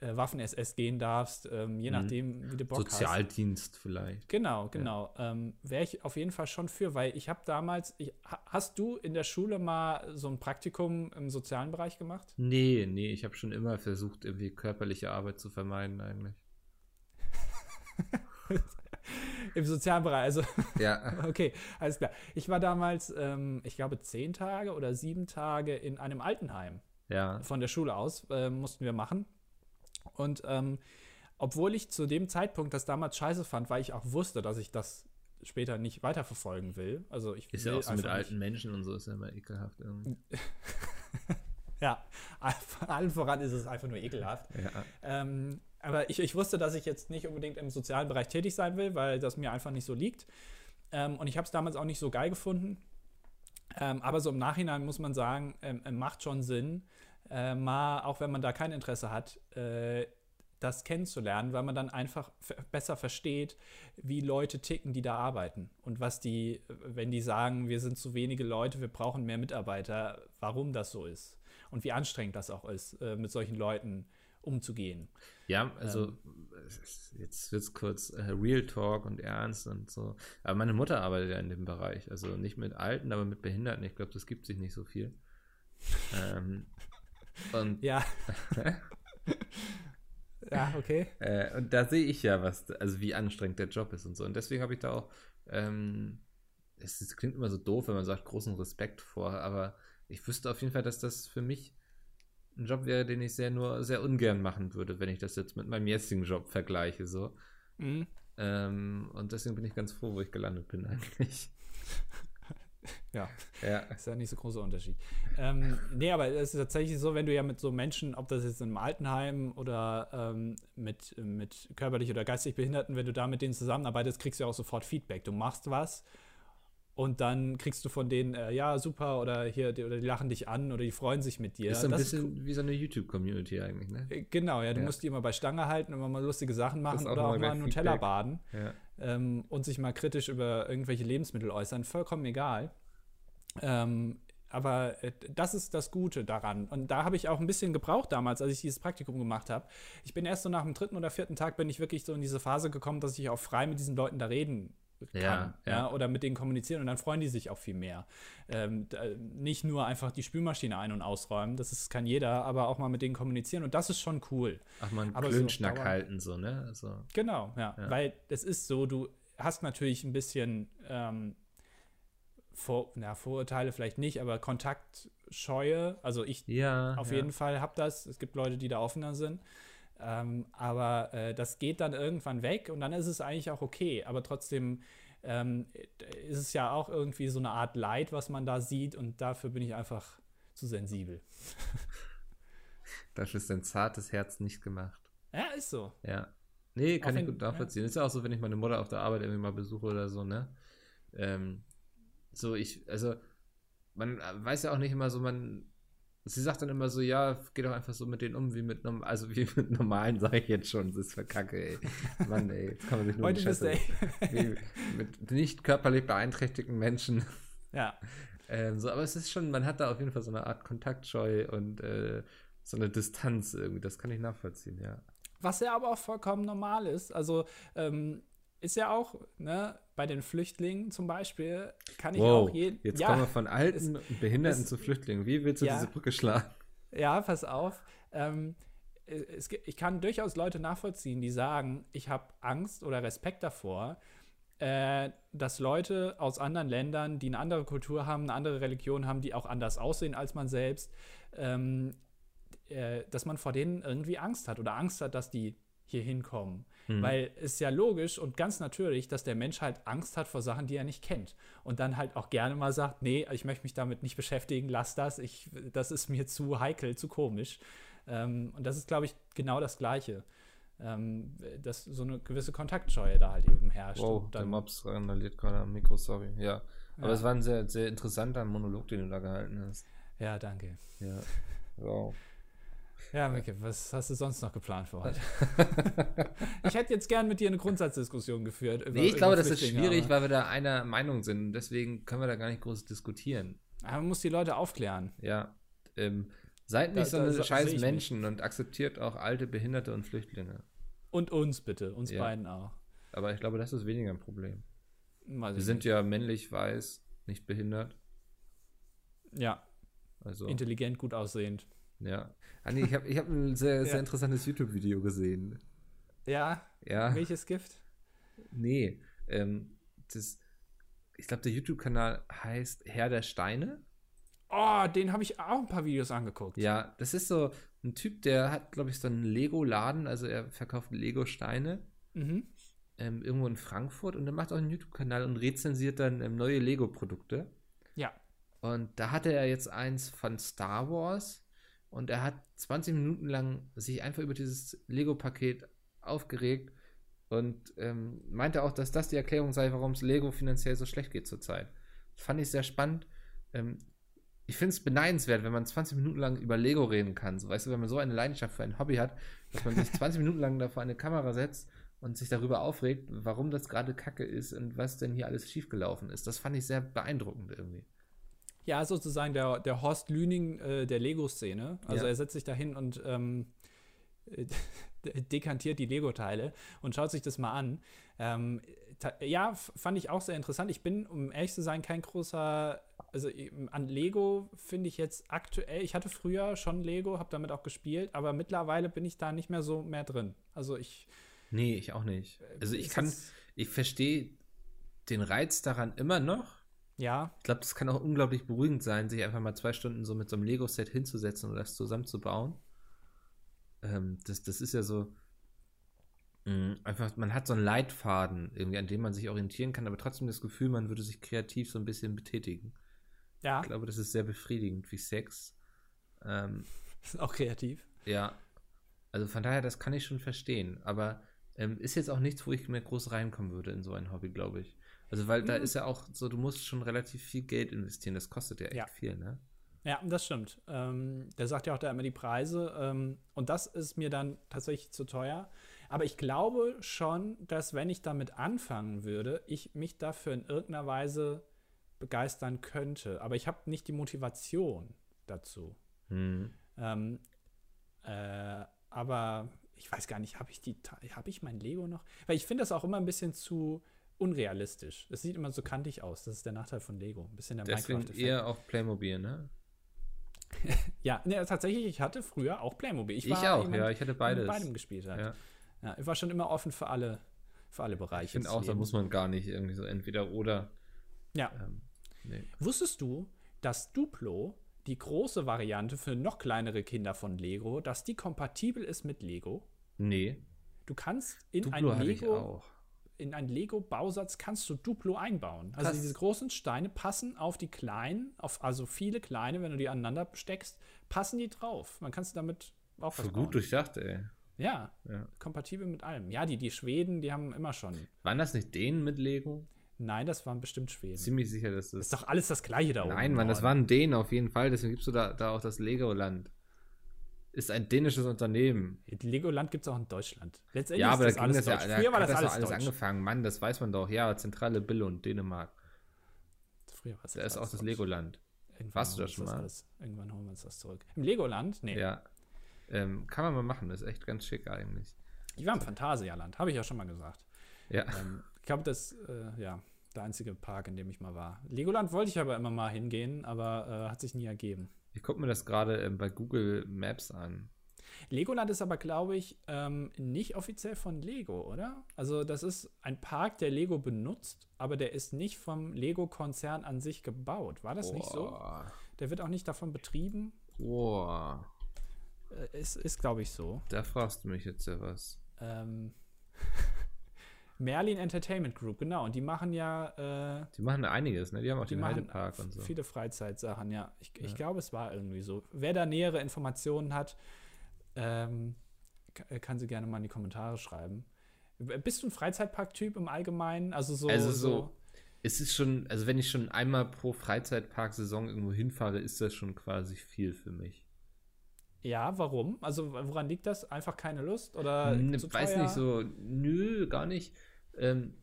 äh, Waffen-SS gehen darfst, ähm, je mhm. nachdem, wie du Bock Sozialdienst hast. vielleicht. Genau, genau. Ja. Ähm, Wäre ich auf jeden Fall schon für, weil ich habe damals, ich, hast du in der Schule mal so ein Praktikum im sozialen Bereich gemacht? Nee, nee, ich habe schon immer versucht, irgendwie körperliche Arbeit zu vermeiden eigentlich. Im sozialen Bereich, also. Ja. okay, alles klar. Ich war damals, ähm, ich glaube, zehn Tage oder sieben Tage in einem Altenheim. Ja. Von der Schule aus äh, mussten wir machen. Und ähm, obwohl ich zu dem Zeitpunkt das damals scheiße fand, weil ich auch wusste, dass ich das später nicht weiterverfolgen will. Also ich ist ja auch so mit alten Menschen und so ist ja immer ekelhaft irgendwie. ja, allen voran ist es einfach nur ekelhaft. Ja. Ähm, aber ich, ich wusste, dass ich jetzt nicht unbedingt im sozialen Bereich tätig sein will, weil das mir einfach nicht so liegt. Ähm, und ich habe es damals auch nicht so geil gefunden. Ähm, aber so im Nachhinein muss man sagen, ähm, macht schon Sinn, äh, mal, auch wenn man da kein Interesse hat, äh, das kennenzulernen, weil man dann einfach besser versteht, wie Leute ticken, die da arbeiten. Und was die, wenn die sagen, wir sind zu wenige Leute, wir brauchen mehr Mitarbeiter, warum das so ist. Und wie anstrengend das auch ist, äh, mit solchen Leuten umzugehen. Ja, also ähm, jetzt wird es kurz äh, Real Talk und ernst und so. Aber meine Mutter arbeitet ja in dem Bereich. Also nicht mit Alten, aber mit Behinderten. Ich glaube, das gibt sich nicht so viel. ähm, und ja. ja, okay. Äh, und da sehe ich ja, was, also wie anstrengend der Job ist und so. Und deswegen habe ich da auch, ähm, es, es klingt immer so doof, wenn man sagt, großen Respekt vor, aber ich wüsste auf jeden Fall, dass das für mich ein Job wäre, den ich sehr nur sehr ungern machen würde, wenn ich das jetzt mit meinem jetzigen Job vergleiche. So. Mhm. Ähm, und deswegen bin ich ganz froh, wo ich gelandet bin eigentlich. ja. ja. Ist ja nicht so großer Unterschied. ähm, nee, aber es ist tatsächlich so, wenn du ja mit so Menschen, ob das jetzt in einem Altenheim oder ähm, mit, mit körperlich oder geistig Behinderten, wenn du da mit denen zusammenarbeitest, kriegst du ja auch sofort Feedback. Du machst was und dann kriegst du von denen, äh, ja, super, oder hier, die, oder die lachen dich an oder die freuen sich mit dir. Ist so ein das bisschen ist, wie so eine YouTube-Community eigentlich, ne? Äh, genau, ja, du ja. musst die immer bei Stange halten, immer mal lustige Sachen machen auch oder auch mal Nutella Feedback. baden ja. ähm, und sich mal kritisch über irgendwelche Lebensmittel äußern. Vollkommen egal. Ähm, aber äh, das ist das Gute daran. Und da habe ich auch ein bisschen gebraucht damals, als ich dieses Praktikum gemacht habe. Ich bin erst so nach dem dritten oder vierten Tag bin ich wirklich so in diese Phase gekommen, dass ich auch frei mit diesen Leuten da reden kann ja, ja. ja, oder mit denen kommunizieren und dann freuen die sich auch viel mehr. Ähm, nicht nur einfach die Spülmaschine ein- und ausräumen, das ist, kann jeder, aber auch mal mit denen kommunizieren und das ist schon cool. Ach man, Klönschnack so, halten so, ne? Also, genau, ja, ja, weil es ist so, du hast natürlich ein bisschen ähm, vor, na, Vorurteile vielleicht nicht, aber Kontaktscheue, also ich ja, auf jeden Fall habe das, es gibt Leute, die da offener sind. Ähm, aber äh, das geht dann irgendwann weg und dann ist es eigentlich auch okay. Aber trotzdem ähm, ist es ja auch irgendwie so eine Art Leid, was man da sieht und dafür bin ich einfach zu sensibel. dafür ist dein zartes Herz nicht gemacht. Ja, ist so. Ja. Nee, kann auch ich gut nachvollziehen. Ja. Ist ja auch so, wenn ich meine Mutter auf der Arbeit irgendwie mal besuche oder so, ne? Ähm, so, ich, also, man weiß ja auch nicht immer so, man Sie sagt dann immer so, ja, geh doch einfach so mit denen um, wie mit, also wie mit normalen, sage ich jetzt schon, das ist verkacke, ey. Mann, ey, jetzt kann man sich nur Heute bist wie, mit nicht körperlich beeinträchtigten Menschen. Ja. Ähm, so, aber es ist schon, man hat da auf jeden Fall so eine Art Kontaktscheu und äh, so eine Distanz irgendwie, das kann ich nachvollziehen, ja. Was ja aber auch vollkommen normal ist. Also, ähm, ist ja auch, ne, bei den Flüchtlingen zum Beispiel, kann ich wow, auch jeden. Jetzt ja, kommen wir von Alten und Behinderten es, zu Flüchtlingen. Wie willst du ja, diese Brücke schlagen? Ja, pass auf. Ähm, es, ich kann durchaus Leute nachvollziehen, die sagen, ich habe Angst oder Respekt davor, äh, dass Leute aus anderen Ländern, die eine andere Kultur haben, eine andere Religion haben, die auch anders aussehen als man selbst, ähm, äh, dass man vor denen irgendwie Angst hat oder Angst hat, dass die hier hinkommen. Mhm. Weil es ist ja logisch und ganz natürlich, dass der Mensch halt Angst hat vor Sachen, die er nicht kennt. Und dann halt auch gerne mal sagt, nee, ich möchte mich damit nicht beschäftigen, lass das, ich, das ist mir zu heikel, zu komisch. Ähm, und das ist, glaube ich, genau das Gleiche. Ähm, dass so eine gewisse Kontaktscheue da halt eben herrscht. Wow, der Mops randaliert gerade am Mikro, sorry. Ja. Aber ja. es war ein sehr, sehr interessanter Monolog, den du da gehalten hast. Ja, danke. Ja. Wow. Ja, Micke, was hast du sonst noch geplant für heute? ich hätte jetzt gern mit dir eine Grundsatzdiskussion geführt. Über, nee, ich glaube, das ist schwierig, weil wir da einer Meinung sind. Deswegen können wir da gar nicht groß diskutieren. Aber man muss die Leute aufklären. Ja. Ähm, seid nicht da, so eine scheiß Menschen nicht. und akzeptiert auch alte, Behinderte und Flüchtlinge. Und uns bitte, uns ja. beiden auch. Aber ich glaube, das ist weniger ein Problem. wir sind nicht. ja männlich, weiß, nicht behindert. Ja. Also. Intelligent, gut aussehend. Ja. Anni, ich habe ich hab ein sehr, sehr interessantes YouTube-Video gesehen. Ja? Ja. Welches Gift? Nee. Ähm, das, ich glaube, der YouTube-Kanal heißt Herr der Steine. Oh, den habe ich auch ein paar Videos angeguckt. Ja, das ist so ein Typ, der hat, glaube ich, so einen Lego-Laden, also er verkauft Lego-Steine. Mhm. Ähm, irgendwo in Frankfurt und er macht auch einen YouTube-Kanal und rezensiert dann ähm, neue Lego-Produkte. Ja. Und da hatte er jetzt eins von Star Wars und er hat 20 Minuten lang sich einfach über dieses Lego-Paket aufgeregt und ähm, meinte auch, dass das die Erklärung sei, warum es Lego finanziell so schlecht geht zurzeit. Fand ich sehr spannend. Ähm, ich finde es beneidenswert, wenn man 20 Minuten lang über Lego reden kann. So, weißt du, wenn man so eine Leidenschaft für ein Hobby hat, dass man sich 20 Minuten lang da vor eine Kamera setzt und sich darüber aufregt, warum das gerade Kacke ist und was denn hier alles schiefgelaufen ist. Das fand ich sehr beeindruckend irgendwie. Ja, sozusagen der, der Horst Lüning äh, der Lego-Szene. Also ja. er setzt sich da hin und ähm, dekantiert die Lego-Teile und schaut sich das mal an. Ähm, ja, fand ich auch sehr interessant. Ich bin, um ehrlich zu sein, kein großer, also an Lego finde ich jetzt aktuell, ich hatte früher schon Lego, habe damit auch gespielt, aber mittlerweile bin ich da nicht mehr so mehr drin. Also ich. Nee, ich auch nicht. Also ich kann, ich verstehe den Reiz daran immer noch. Ja. Ich glaube, das kann auch unglaublich beruhigend sein, sich einfach mal zwei Stunden so mit so einem Lego-Set hinzusetzen und das zusammenzubauen. Ähm, das, das ist ja so. Mh, mm, einfach, man hat so einen Leitfaden, irgendwie, an dem man sich orientieren kann, aber trotzdem das Gefühl, man würde sich kreativ so ein bisschen betätigen. Ja. Ich glaube, das ist sehr befriedigend wie Sex. Ähm, ist auch kreativ. Ja. Also von daher, das kann ich schon verstehen. Aber ähm, ist jetzt auch nichts, wo ich mehr groß reinkommen würde in so ein Hobby, glaube ich. Also, weil mhm. da ist ja auch so, du musst schon relativ viel Geld investieren. Das kostet ja echt ja. viel, ne? Ja, das stimmt. Ähm, der sagt ja auch da immer die Preise. Ähm, und das ist mir dann tatsächlich zu teuer. Aber ich glaube schon, dass wenn ich damit anfangen würde, ich mich dafür in irgendeiner Weise begeistern könnte. Aber ich habe nicht die Motivation dazu. Mhm. Ähm, äh, aber ich weiß gar nicht, habe ich die, habe ich mein Lego noch? Weil ich finde das auch immer ein bisschen zu unrealistisch. Es sieht immer so kantig aus. Das ist der Nachteil von Lego. Ein bisschen der Deswegen Minecraft eher auch Playmobil, ne? ja, ne, tatsächlich, ich hatte früher auch Playmobil. Ich, ich auch, jemand, ja, ich hatte beides. Mit beidem gespielt hat. Ja. ja. ich war schon immer offen für alle, für alle Bereiche. Ich finde auch, da muss man gar nicht irgendwie so entweder oder. Ja. Ähm, nee. Wusstest du, dass Duplo, die große Variante für noch kleinere Kinder von Lego, dass die kompatibel ist mit Lego? Nee. Du kannst in Duplo ein Lego in einen Lego-Bausatz kannst du Duplo einbauen. Also Krass. diese großen Steine passen auf die kleinen, auf, also viele kleine, wenn du die aneinander steckst, passen die drauf. Man kann es damit auch Voll gut durchdacht, ey. Ja, ja, kompatibel mit allem. Ja, die, die Schweden, die haben immer schon. Waren das nicht Dänen mit Lego? Nein, das waren bestimmt Schweden. Ziemlich sicher, dass das. Ist doch alles das gleiche da oben. Nein, Mann, das waren Dänen auf jeden Fall. Deswegen gibst du da, da auch das Legoland ist ein dänisches Unternehmen. Legoland gibt es auch in Deutschland. Letztendlich ja, aber da ging das ja, da Früher war das, das alles, alles angefangen. Mann, das weiß man doch. Ja, zentrale und Dänemark. Früher war es Da ist auch das Legoland. Irgendwann Warst du da schon mal? Alles. Irgendwann holen wir uns das zurück. Im Legoland? Nee. Ja. Ähm, kann man mal machen. Das ist echt ganz schick eigentlich. Ich war im Phantasialand, habe ich ja schon mal gesagt. Ja. Ähm, ich glaube, das, äh, ja, der einzige Park, in dem ich mal war. Legoland wollte ich aber immer mal hingehen, aber äh, hat sich nie ergeben. Ich gucke mir das gerade äh, bei Google Maps an. Legoland ist aber, glaube ich, ähm, nicht offiziell von Lego, oder? Also das ist ein Park, der Lego benutzt, aber der ist nicht vom Lego-Konzern an sich gebaut. War das Boah. nicht so? Der wird auch nicht davon betrieben. Boah. Äh, ist, ist glaube ich, so. Da fragst du mich jetzt ja was. Ähm, Merlin Entertainment Group, genau. Und die machen ja. Äh, die machen einiges, ne? Die haben auch den Heidepark und so. Viele Freizeitsachen, ja. Ich, ja. ich glaube, es war irgendwie so. Wer da nähere Informationen hat, ähm, kann sie gerne mal in die Kommentare schreiben. Bist du ein Freizeitpark-Typ im Allgemeinen? Also so. Also so, so es ist schon, also wenn ich schon einmal pro Freizeitpark-Saison irgendwo hinfahre, ist das schon quasi viel für mich. Ja, warum? Also woran liegt das? Einfach keine Lust oder? Ne, weiß nicht so, nö, gar nicht. Ähm,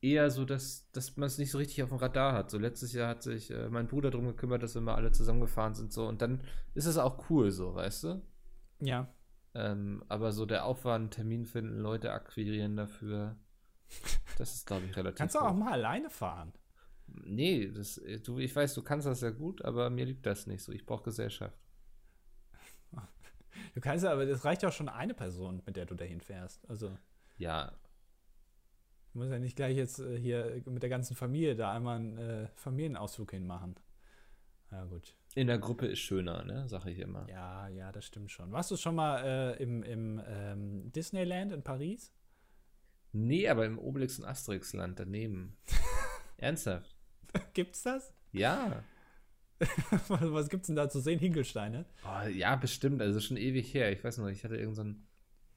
eher so, dass, dass man es nicht so richtig auf dem Radar hat. So letztes Jahr hat sich äh, mein Bruder darum gekümmert, dass wir mal alle zusammengefahren sind so und dann ist es auch cool so, weißt du? Ja. Ähm, aber so der Aufwand, Termin finden, Leute akquirieren dafür, das ist, glaube ich, relativ. Kannst du auch mal alleine fahren? Nee, das, du, ich weiß, du kannst das ja gut, aber mir liegt das nicht so. Ich brauche Gesellschaft. Du kannst ja, aber das reicht ja auch schon eine Person, mit der du dahin fährst. Also. Ja. Du musst ja nicht gleich jetzt äh, hier mit der ganzen Familie da einmal einen äh, Familienausflug hinmachen. Ja, gut. In der Gruppe ist schöner, ne? Sag ich immer. Ja, ja, das stimmt schon. Warst du schon mal äh, im, im ähm, Disneyland in Paris? Nee, aber im Obelix und Asterix-Land daneben. Ernsthaft. Gibt's das? Ja. was, gibt's denn da zu sehen? Hinkelsteine? Oh, ja, bestimmt. Also schon ewig her. Ich weiß noch, ich hatte irgendeinen so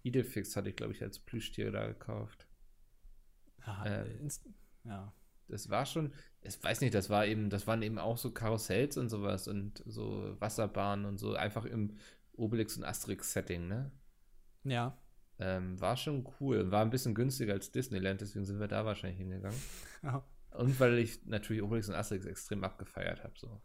Idefix, hatte ich, glaube ich, als Plüschtier da gekauft. Aha, äh, ja. Das war schon, ich weiß nicht, das war eben, das waren eben auch so Karussells und sowas und so Wasserbahnen und so, einfach im Obelix und Asterix-Setting, ne? Ja. Ähm, war schon cool. War ein bisschen günstiger als Disneyland, deswegen sind wir da wahrscheinlich hingegangen. Ja. Und weil ich natürlich Obelix und Asterix extrem abgefeiert habe. So.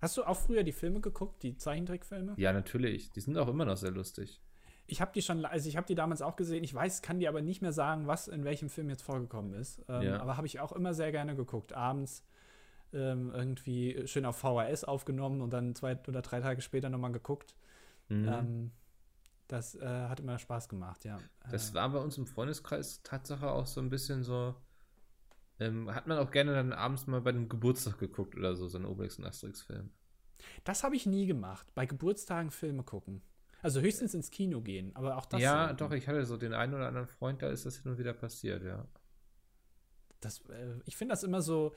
Hast du auch früher die Filme geguckt, die Zeichentrickfilme? Ja, natürlich. Die sind auch immer noch sehr lustig. Ich habe die schon, also ich habe die damals auch gesehen. Ich weiß, kann dir aber nicht mehr sagen, was in welchem Film jetzt vorgekommen ist. Ähm, ja. Aber habe ich auch immer sehr gerne geguckt. Abends ähm, irgendwie schön auf VHS aufgenommen und dann zwei oder drei Tage später nochmal geguckt. Mhm. Ähm, das äh, hat immer Spaß gemacht, ja. Das äh, war bei uns im Freundeskreis Tatsache auch so ein bisschen so. Ähm, hat man auch gerne dann abends mal bei dem Geburtstag geguckt oder so, so ein Obelix und Asterix-Film. Das habe ich nie gemacht. Bei Geburtstagen Filme gucken. Also höchstens ins Kino gehen, aber auch das. Ja, doch, ich hatte so den einen oder anderen Freund, da ist das hin und wieder passiert, ja. Das, äh, ich finde das immer so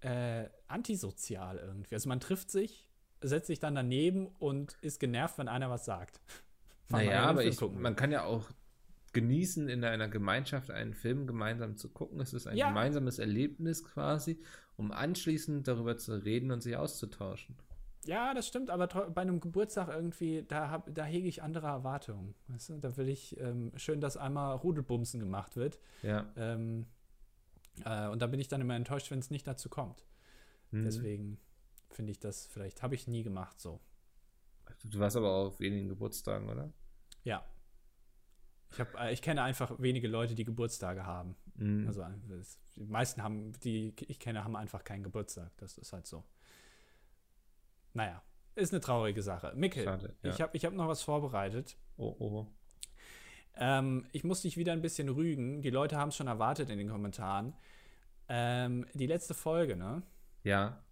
äh, antisozial irgendwie. Also man trifft sich, setzt sich dann daneben und ist genervt, wenn einer was sagt. naja, aber ich, man kann ja auch genießen, in einer Gemeinschaft einen Film gemeinsam zu gucken. Es ist ein ja. gemeinsames Erlebnis quasi, um anschließend darüber zu reden und sich auszutauschen. Ja, das stimmt, aber bei einem Geburtstag irgendwie, da, hab, da hege ich andere Erwartungen. Weißt du? Da will ich ähm, schön, dass einmal Rudelbumsen gemacht wird. Ja. Ähm, äh, und da bin ich dann immer enttäuscht, wenn es nicht dazu kommt. Mhm. Deswegen finde ich das vielleicht, habe ich nie gemacht so. Du warst aber auf wenigen Geburtstagen, oder? Ja. Ich, hab, äh, ich kenne einfach wenige Leute, die Geburtstage haben. Mhm. Also die meisten haben, die ich kenne, haben einfach keinen Geburtstag. Das ist halt so. Naja, ist eine traurige Sache. Mikkel, Schade, ja. ich habe ich hab noch was vorbereitet. Oh, oh. Ähm, ich muss dich wieder ein bisschen rügen. Die Leute haben es schon erwartet in den Kommentaren. Ähm, die letzte Folge, ne? Ja.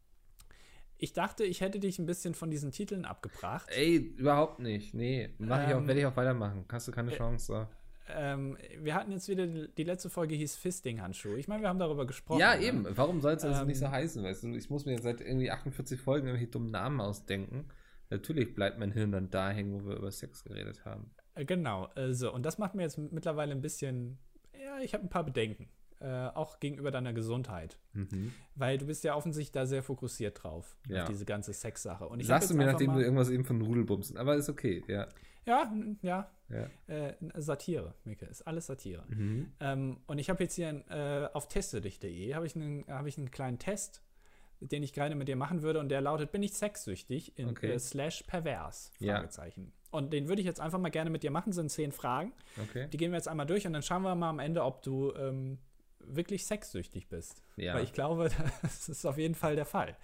Ich dachte, ich hätte dich ein bisschen von diesen Titeln abgebracht. Ey, überhaupt nicht. Nee, mach ich auch, ähm, werde ich auch weitermachen. Hast du keine äh, Chance. Ähm, wir hatten jetzt wieder, die letzte Folge hieß Fisting-Handschuh. Ich meine, wir haben darüber gesprochen. Ja, ne? eben. Warum soll es also ähm, nicht so heißen, weißt du? Ich muss mir seit irgendwie 48 Folgen irgendwelche dummen Namen ausdenken. Natürlich bleibt mein Hirn dann da hängen, wo wir über Sex geredet haben. Äh, genau. Äh, so, und das macht mir jetzt mittlerweile ein bisschen, ja, ich habe ein paar Bedenken äh, auch gegenüber deiner Gesundheit. Mhm. Weil du bist ja offensichtlich da sehr fokussiert drauf, ja. auf diese ganze Sexsache. Und ich Sagst du mir, nachdem du irgendwas eben von Nudelbumsen, aber ist okay, ja. Ja, ja. ja. Äh, Satire, Micke, ist alles Satire. Mhm. Ähm, und ich habe jetzt hier ein, äh, auf testedich.de habe ich, einen, hab ich einen kleinen Test, den ich gerade mit dir machen würde und der lautet, bin ich sexsüchtig in okay. äh, slash pervers? Fragezeichen. Ja. Und den würde ich jetzt einfach mal gerne mit dir machen, sind zehn Fragen. Okay. Die gehen wir jetzt einmal durch und dann schauen wir mal am Ende, ob du ähm, wirklich sexsüchtig bist. Ja. Weil ich glaube, das ist auf jeden Fall der Fall.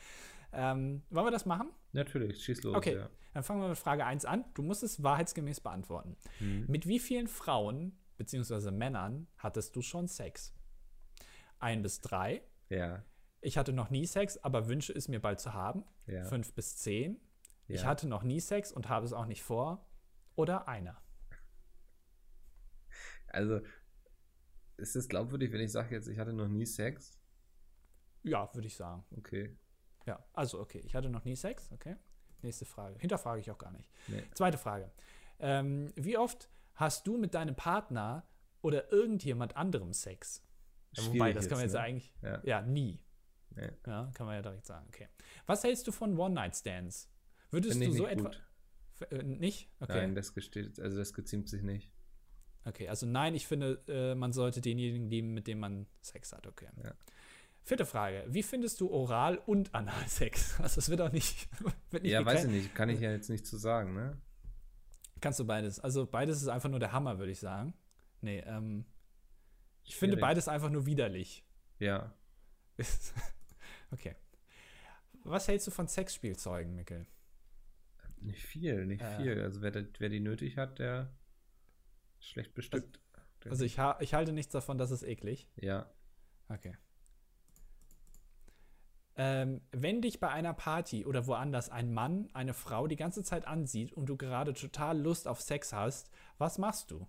Ähm, wollen wir das machen? Natürlich, schieß los. Okay, ja. dann fangen wir mit Frage 1 an. Du musst es wahrheitsgemäß beantworten. Mhm. Mit wie vielen Frauen bzw. Männern hattest du schon Sex? Ein bis drei. Ja. Ich hatte noch nie Sex, aber wünsche es mir bald zu haben. Ja. Fünf bis zehn. Ja. Ich hatte noch nie Sex und habe es auch nicht vor. Oder einer. Also, ist es glaubwürdig, wenn ich sage jetzt, ich hatte noch nie Sex? Ja, würde ich sagen. Okay. Ja, also okay, ich hatte noch nie Sex, okay. Nächste Frage. Hinterfrage ich auch gar nicht. Nee. Zweite Frage. Ähm, wie oft hast du mit deinem Partner oder irgendjemand anderem Sex? Ja, wobei, das kann man jetzt ne? eigentlich. Ja, ja nie. Nee. Ja, kann man ja direkt sagen. Okay. Was hältst du von One-Night-Stands? Würdest du so etwa. Äh, nicht? Okay. Nein, das gesteht, also das geziemt sich nicht. Okay, also nein, ich finde, äh, man sollte denjenigen lieben, mit dem man Sex hat, okay. Ja. Vierte Frage. Wie findest du Oral- und Analsex? Also es wird auch nicht. Wird nicht ja, weiß ich nicht. Kann ich ja jetzt nicht zu sagen, ne? Kannst du beides. Also beides ist einfach nur der Hammer, würde ich sagen. Nee, ähm. Ich Schwierig. finde beides einfach nur widerlich. Ja. okay. Was hältst du von Sexspielzeugen, Mikkel? Nicht viel, nicht äh, viel. Also wer, wer die nötig hat, der schlecht bestückt. Also, also ich, ha ich halte nichts davon, das ist eklig. Ja. Okay. Ähm, wenn dich bei einer Party oder woanders ein Mann eine Frau die ganze Zeit ansieht und du gerade total Lust auf Sex hast, was machst du?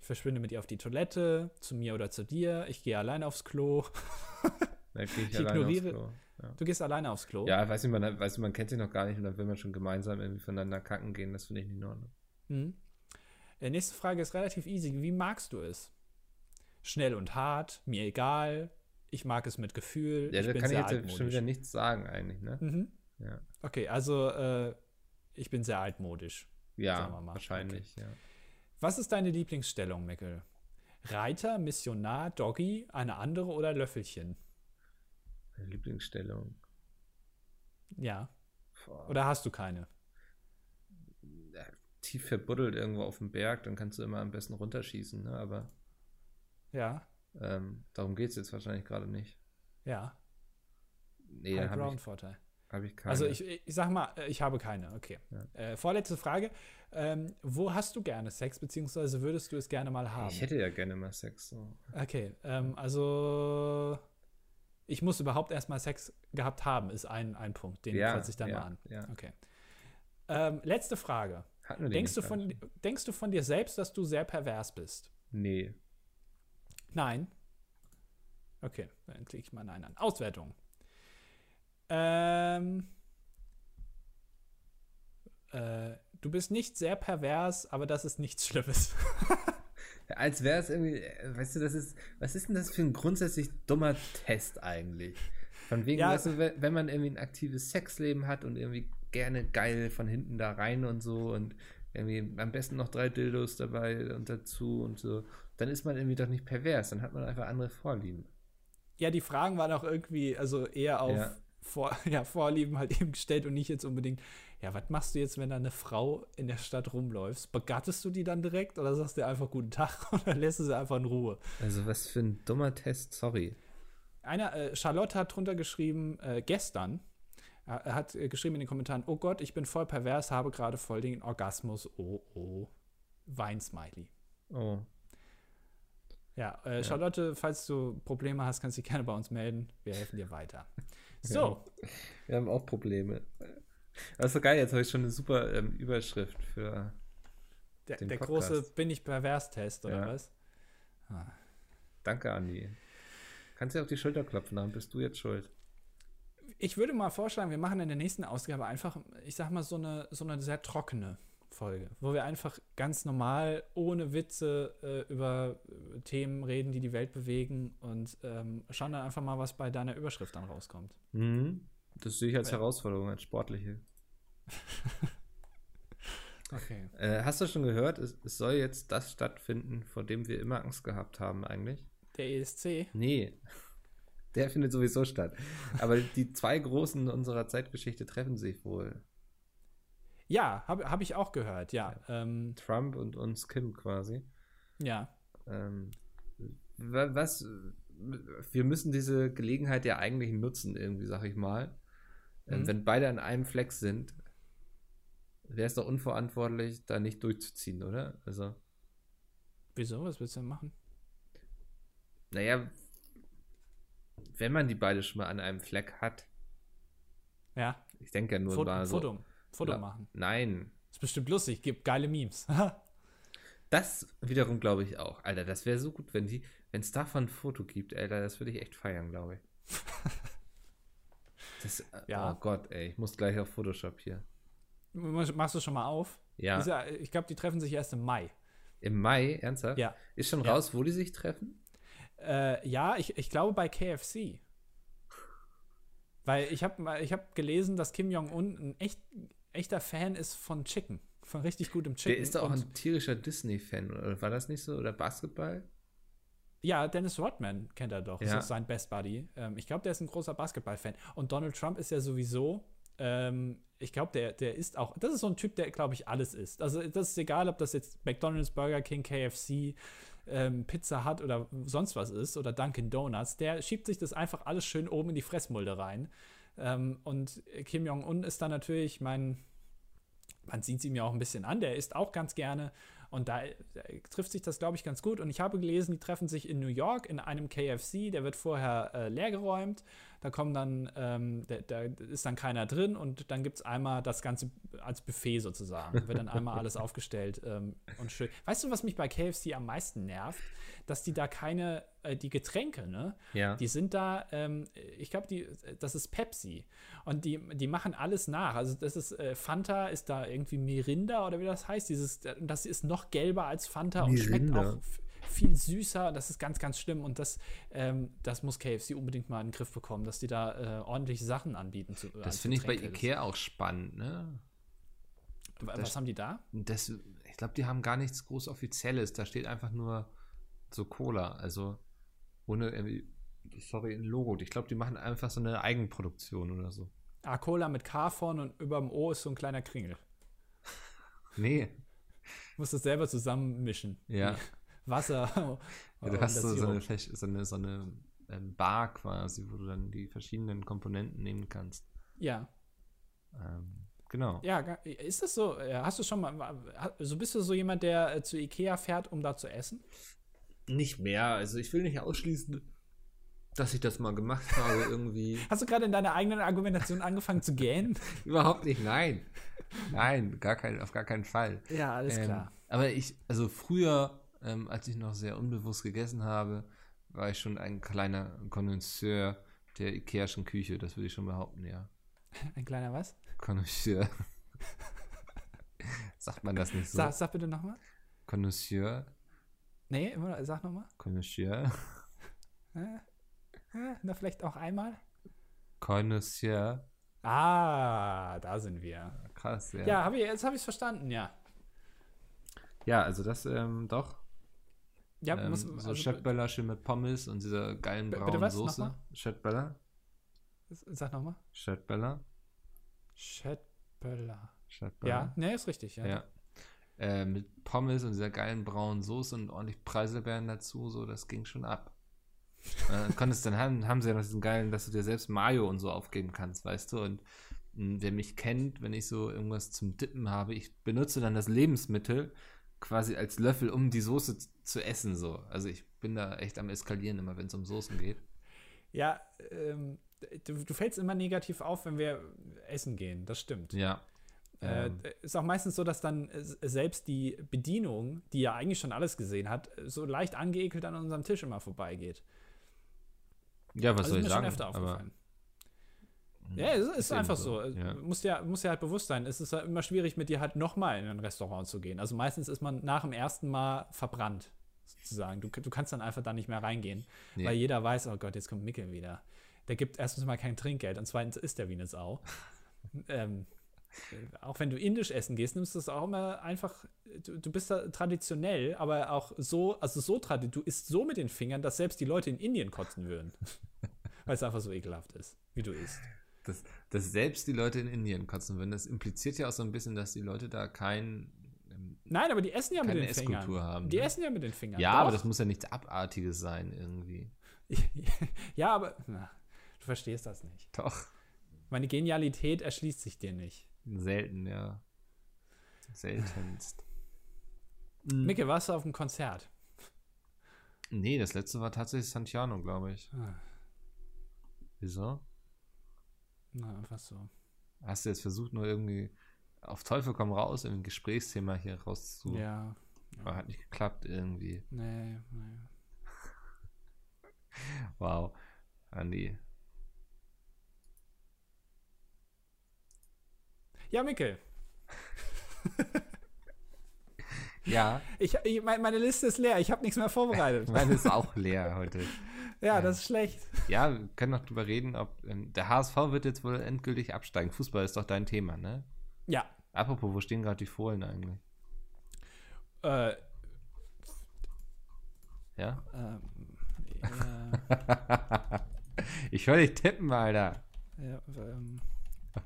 Ich verschwinde mit ihr auf die Toilette, zu mir oder zu dir, ich gehe alleine aufs Klo. Ich, ich ignoriere. Aufs Klo. Ja. Du gehst alleine aufs Klo? Ja, weiß ich, man, weiß, man kennt sich noch gar nicht und dann will man schon gemeinsam irgendwie voneinander kacken gehen. Das finde ich nicht in Ordnung. Mhm. Die nächste Frage ist relativ easy. Wie magst du es? Schnell und hart, mir egal, ich mag es mit Gefühl. Ja, da kann ich jetzt schon wieder nichts sagen eigentlich, ne? Mhm. Ja. Okay, also äh, ich bin sehr altmodisch. Ja, wahrscheinlich, okay. ja. Was ist deine Lieblingsstellung, Mickel? Reiter, Missionar, Doggy, eine andere oder Löffelchen? Meine Lieblingsstellung. Ja. Boah. Oder hast du keine? Tief verbuddelt irgendwo auf dem Berg, dann kannst du immer am besten runterschießen, ne? Aber. Ja. Ähm, darum geht es jetzt wahrscheinlich gerade nicht. Ja. Nee, High Ground Vorteil. Habe ich keine. Also ich, ich sag mal, äh, ich habe keine, okay. Ja. Äh, vorletzte Frage. Ähm, wo hast du gerne Sex, beziehungsweise würdest du es gerne mal haben? Ich hätte ja gerne mal Sex. So. Okay, ähm, also ich muss überhaupt erstmal Sex gehabt haben, ist ein, ein Punkt, den ja, kreuze ich dann ja, mal an. Ja. Okay. Ähm, letzte Frage. Denkst du, von, denkst du von dir selbst, dass du sehr pervers bist? Nee. Nein. Okay, dann klicke ich mal Nein an. Auswertung. Ähm, äh, du bist nicht sehr pervers, aber das ist nichts Schlimmes. Als wäre es irgendwie, weißt du, das ist, was ist denn das für ein grundsätzlich dummer Test eigentlich? Von wegen, ja, weißt du, wenn man irgendwie ein aktives Sexleben hat und irgendwie gerne geil von hinten da rein und so und irgendwie am besten noch drei Dildos dabei und dazu und so, dann ist man irgendwie doch nicht pervers, dann hat man einfach andere Vorlieben. Ja, die Fragen waren auch irgendwie, also eher auf ja. Vor, ja, Vorlieben halt eben gestellt und nicht jetzt unbedingt, ja, was machst du jetzt, wenn da eine Frau in der Stadt rumläufst? Begattest du die dann direkt oder sagst du einfach guten Tag oder lässt du sie einfach in Ruhe? Also was für ein dummer Test, sorry. Einer, äh, Charlotte hat drunter geschrieben, äh, gestern, er hat äh, geschrieben in den Kommentaren, oh Gott, ich bin voll pervers, habe gerade voll den Orgasmus, oh, oh, Weinsmiley. Oh. Ja, äh, Charlotte, falls du Probleme hast, kannst du dich gerne bei uns melden. Wir helfen dir weiter. So. Ja, wir haben auch Probleme. Das ist so geil, jetzt habe ich schon eine super ähm, Überschrift für der, den der große Bin ich pervers-Test, oder ja. was? Ah. Danke, Andi. Kannst du auf die Schulter klopfen, dann bist du jetzt schuld. Ich würde mal vorschlagen, wir machen in der nächsten Ausgabe einfach, ich sag mal, so eine, so eine sehr trockene Folge, wo wir einfach ganz normal, ohne Witze äh, über äh, Themen reden, die die Welt bewegen und ähm, schauen dann einfach mal, was bei deiner Überschrift dann rauskommt. Mhm. Das sehe ich als ja. Herausforderung, als sportliche. okay. Äh, hast du schon gehört, es, es, soll jetzt das stattfinden, vor dem wir immer Angst gehabt haben eigentlich? Der ESC? Nee. Der findet sowieso statt. Aber die zwei Großen unserer Zeitgeschichte treffen sich wohl. Ja, habe hab ich auch gehört, ja. Ähm, Trump und uns Kim quasi. Ja. Ähm, was, wir müssen diese Gelegenheit ja eigentlich nutzen, irgendwie, sag ich mal. Ähm, mhm. Wenn beide an einem Fleck sind, wäre es doch unverantwortlich, da nicht durchzuziehen, oder? Also. Wieso? Was willst du denn machen? Naja, wenn man die beide schon mal an einem Fleck hat. Ja. Ich denke ja nur Foto, mal so. Foto. Foto machen. Nein. Ist bestimmt lustig, gibt geile Memes. Das wiederum glaube ich auch. Alter, das wäre so gut, wenn die, wenn es davon ein Foto gibt, Alter, das würde ich echt feiern, glaube ich. Das, äh, ja. Oh Gott, ey, ich muss gleich auf Photoshop hier. Machst du schon mal auf? Ja. ja ich glaube, die treffen sich erst im Mai. Im Mai, ernsthaft? Ja. Ist schon ja. raus, wo die sich treffen? Äh, ja, ich, ich glaube bei KFC. Weil ich habe ich hab gelesen, dass Kim Jong-un ein echt, echter Fan ist von Chicken. Von richtig gutem Chicken. Der ist doch auch ein tierischer Disney-Fan, oder war das nicht so? Oder Basketball? Ja, Dennis Rodman kennt er doch. Ja. Das ist sein Best Buddy. Ähm, ich glaube, der ist ein großer Basketball-Fan. Und Donald Trump ist ja sowieso, ähm, ich glaube, der, der ist auch, das ist so ein Typ, der, glaube ich, alles isst. Also, das ist egal, ob das jetzt McDonalds, Burger King, KFC, ähm, Pizza hat oder sonst was ist oder Dunkin' Donuts. Der schiebt sich das einfach alles schön oben in die Fressmulde rein. Ähm, und Kim Jong-un ist dann natürlich, mein, man sieht ihm ja auch ein bisschen an, der isst auch ganz gerne. Und da, da trifft sich das, glaube ich, ganz gut. Und ich habe gelesen, die treffen sich in New York in einem KFC, der wird vorher äh, leergeräumt. Da kommen dann, ähm, da, da, ist dann keiner drin und dann gibt es einmal das Ganze als Buffet sozusagen. Wird dann einmal alles aufgestellt ähm, und schön. Weißt du, was mich bei KFC am meisten nervt? Dass die da keine, äh, die Getränke, ne? Ja. Die sind da, ähm, ich glaube, die, das ist Pepsi. Und die, die machen alles nach. Also das ist, äh, Fanta ist da irgendwie Mirinda oder wie das heißt. Dieses, das ist noch gelber als Fanta Mirinda. und schmeckt auch viel süßer. Das ist ganz, ganz schlimm. Und das, ähm, das muss KFC unbedingt mal in den Griff bekommen, dass die da äh, ordentliche Sachen anbieten. Zu, das finde ich bei Ikea auch spannend, ne? Was das, haben die da? Das, ich glaube, die haben gar nichts groß Offizielles. Da steht einfach nur so Cola. Also ohne irgendwie, sorry, ein Logo. Ich glaube, die machen einfach so eine Eigenproduktion oder so. Ah, Cola mit K vorne und über dem O ist so ein kleiner Kringel. nee. Du musst das selber zusammenmischen. Ja. Wasser. Ja, du hast so, so, eine, so eine, so eine ähm, Bar quasi, wo du dann die verschiedenen Komponenten nehmen kannst. Ja. Ähm, genau. Ja, ist das so? Hast du schon mal, so bist du so jemand, der äh, zu Ikea fährt, um da zu essen? Nicht mehr. Also ich will nicht ausschließen, dass ich das mal gemacht habe irgendwie. Hast du gerade in deiner eigenen Argumentation angefangen zu gähnen? Überhaupt nicht, nein. Nein, gar kein, auf gar keinen Fall. Ja, alles ähm, klar. Aber ich, also früher ähm, als ich noch sehr unbewusst gegessen habe, war ich schon ein kleiner Connoisseur der Ikeaschen Küche, das würde ich schon behaupten, ja. Ein kleiner was? Connoisseur. Sagt man das nicht so? Sag, sag bitte nochmal. Connoisseur. Nee, immer, sag nochmal. Connoisseur. na, vielleicht auch einmal. Connoisseur. Ah, da sind wir. Krass, ja. Ja, hab ich, jetzt habe ich es verstanden, ja. Ja, also das ähm, doch. Ja, ähm, muss, so also, Chatböller schön mit Pommes und dieser geilen braunen was? Soße. Chatböller. Sag nochmal. Chatböller. Chatböller. Ja, ne, ist richtig, ja. ja. Äh, mit Pommes und dieser geilen braunen Soße und ordentlich Preiselbeeren dazu, so, das ging schon ab. äh, konntest dann haben, haben sie ja noch diesen geilen, dass du dir selbst Mayo und so aufgeben kannst, weißt du? Und mh, hm, wer mich kennt, wenn ich so irgendwas zum Dippen habe, ich benutze dann das Lebensmittel quasi als Löffel, um die Soße zu essen. So. Also ich bin da echt am Eskalieren immer, wenn es um Soßen geht. Ja, ähm, du, du fällst immer negativ auf, wenn wir essen gehen. Das stimmt. Ja. Äh, ähm. ist auch meistens so, dass dann selbst die Bedienung, die ja eigentlich schon alles gesehen hat, so leicht angeekelt an unserem Tisch immer vorbeigeht. Ja, was also soll ich sagen? Öfter aufgefallen. Ja, es ist, einfach so. Ja. Muss ja, muss ja halt bewusst sein. Es ist ja immer schwierig, mit dir halt nochmal in ein Restaurant zu gehen. Also meistens ist man nach dem ersten Mal verbrannt, sozusagen. Du, du kannst dann einfach da nicht mehr reingehen, nee. weil jeder weiß, oh Gott, jetzt kommt Mickel wieder. Der gibt erstens mal kein Trinkgeld und zweitens ist der wie eine Sau. ähm, auch wenn du indisch essen gehst, nimmst du es auch immer einfach, du, du bist da traditionell, aber auch so, also so traditionell, du isst so mit den Fingern, dass selbst die Leute in Indien kotzen würden. weil es einfach so ekelhaft ist, wie du isst dass, dass selbst die Leute in Indien kotzen würden. Das impliziert ja auch so ein bisschen, dass die Leute da kein. Nein, aber die essen ja mit den Fingern. Haben, die ne? essen ja mit den Fingern. Ja, Doch. aber das muss ja nichts Abartiges sein irgendwie. ja, aber na, du verstehst das nicht. Doch. Meine Genialität erschließt sich dir nicht. Selten, ja. Seltenst. Micke, warst du auf dem Konzert? Nee, das letzte war tatsächlich Santiano, glaube ich. Ah. Wieso? Na, einfach so. Hast du jetzt versucht, nur irgendwie auf Teufel komm raus, ein Gesprächsthema hier rauszu. Ja. Aber hat nicht geklappt irgendwie. Nee, nee. wow. Andi. Ja, Mikkel. ja. Ich, ich, meine Liste ist leer. Ich habe nichts mehr vorbereitet. meine ist auch leer heute. Ja, ja, das ist schlecht. Ja, wir können noch drüber reden, ob ähm, der HSV wird jetzt wohl endgültig absteigen. Fußball ist doch dein Thema, ne? Ja. Apropos, wo stehen gerade die Fohlen eigentlich? Äh. Ja? Ähm, ja. ich höre dich tippen, Alter. Ja, ähm,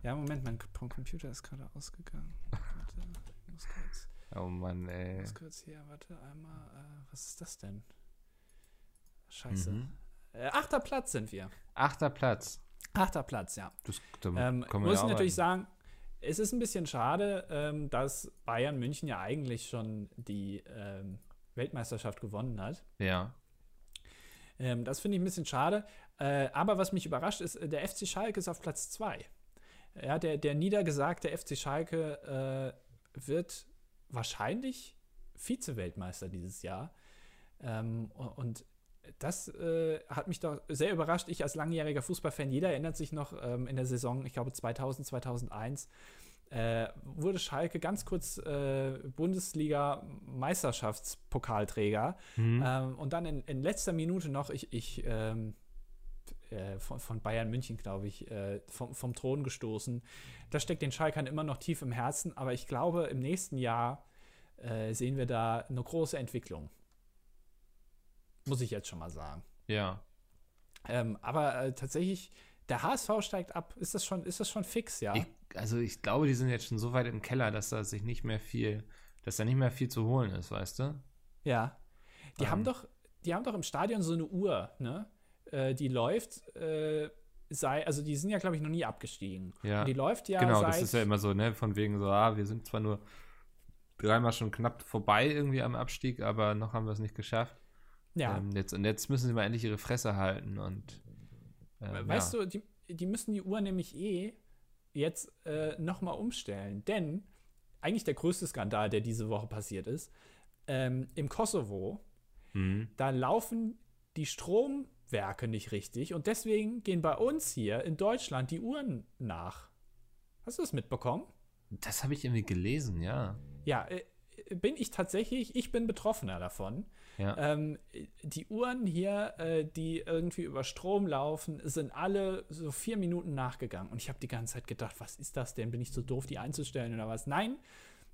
ja, Moment, mein Computer ist gerade ausgegangen. Warte, ich muss kurz. Oh Mann, ey. Ich muss kurz hier, warte einmal. Äh, was ist das denn? Scheiße. Mhm. Äh, achter Platz sind wir. Achter Platz. Achter Platz, ja. Das, ähm, muss ich natürlich sagen, es ist ein bisschen schade, ähm, dass Bayern München ja eigentlich schon die ähm, Weltmeisterschaft gewonnen hat. Ja. Ähm, das finde ich ein bisschen schade. Äh, aber was mich überrascht ist, der FC Schalke ist auf Platz 2. Ja, der, der niedergesagte FC Schalke äh, wird wahrscheinlich Vize-Weltmeister dieses Jahr. Ähm, und das äh, hat mich doch sehr überrascht. Ich als langjähriger Fußballfan, jeder erinnert sich noch ähm, in der Saison, ich glaube 2000, 2001, äh, wurde Schalke ganz kurz äh, Bundesliga-Meisterschaftspokalträger. Mhm. Ähm, und dann in, in, letzter Minute noch, ich, ich ähm, äh, von, von, Bayern München, glaube ich, äh, vom, vom, Thron gestoßen. Das steckt den Schalkern immer noch tief im Herzen, aber ich glaube, im nächsten Jahr äh, sehen wir da eine große Entwicklung. Muss ich jetzt schon mal sagen. Ja. Ähm, aber äh, tatsächlich, der HSV steigt ab. Ist das schon, ist das schon fix, ja? Ich, also ich glaube, die sind jetzt schon so weit im Keller, dass da sich nicht mehr viel, dass da nicht mehr viel zu holen ist, weißt du? Ja. Die ähm. haben doch, die haben doch im Stadion so eine Uhr, ne? Äh, die läuft, äh, sei, also die sind ja, glaube ich, noch nie abgestiegen. Ja. Und die läuft ja. Genau, das ist ja immer so, ne? Von wegen so, ah, wir sind zwar nur dreimal schon knapp vorbei irgendwie am Abstieg, aber noch haben wir es nicht geschafft. Ja. Ähm, jetzt, und jetzt müssen sie mal endlich ihre Fresse halten und. Ähm, weißt ja. du, die, die müssen die Uhr nämlich eh jetzt äh, nochmal umstellen. Denn eigentlich der größte Skandal, der diese Woche passiert ist, ähm, im Kosovo, mhm. da laufen die Stromwerke nicht richtig und deswegen gehen bei uns hier in Deutschland die Uhren nach. Hast du das mitbekommen? Das habe ich irgendwie gelesen, ja. Ja, äh, bin ich tatsächlich, ich bin Betroffener davon. Ja. Ähm, die Uhren hier, äh, die irgendwie über Strom laufen, sind alle so vier Minuten nachgegangen. Und ich habe die ganze Zeit gedacht, was ist das denn? Bin ich so doof, die einzustellen oder was? Nein,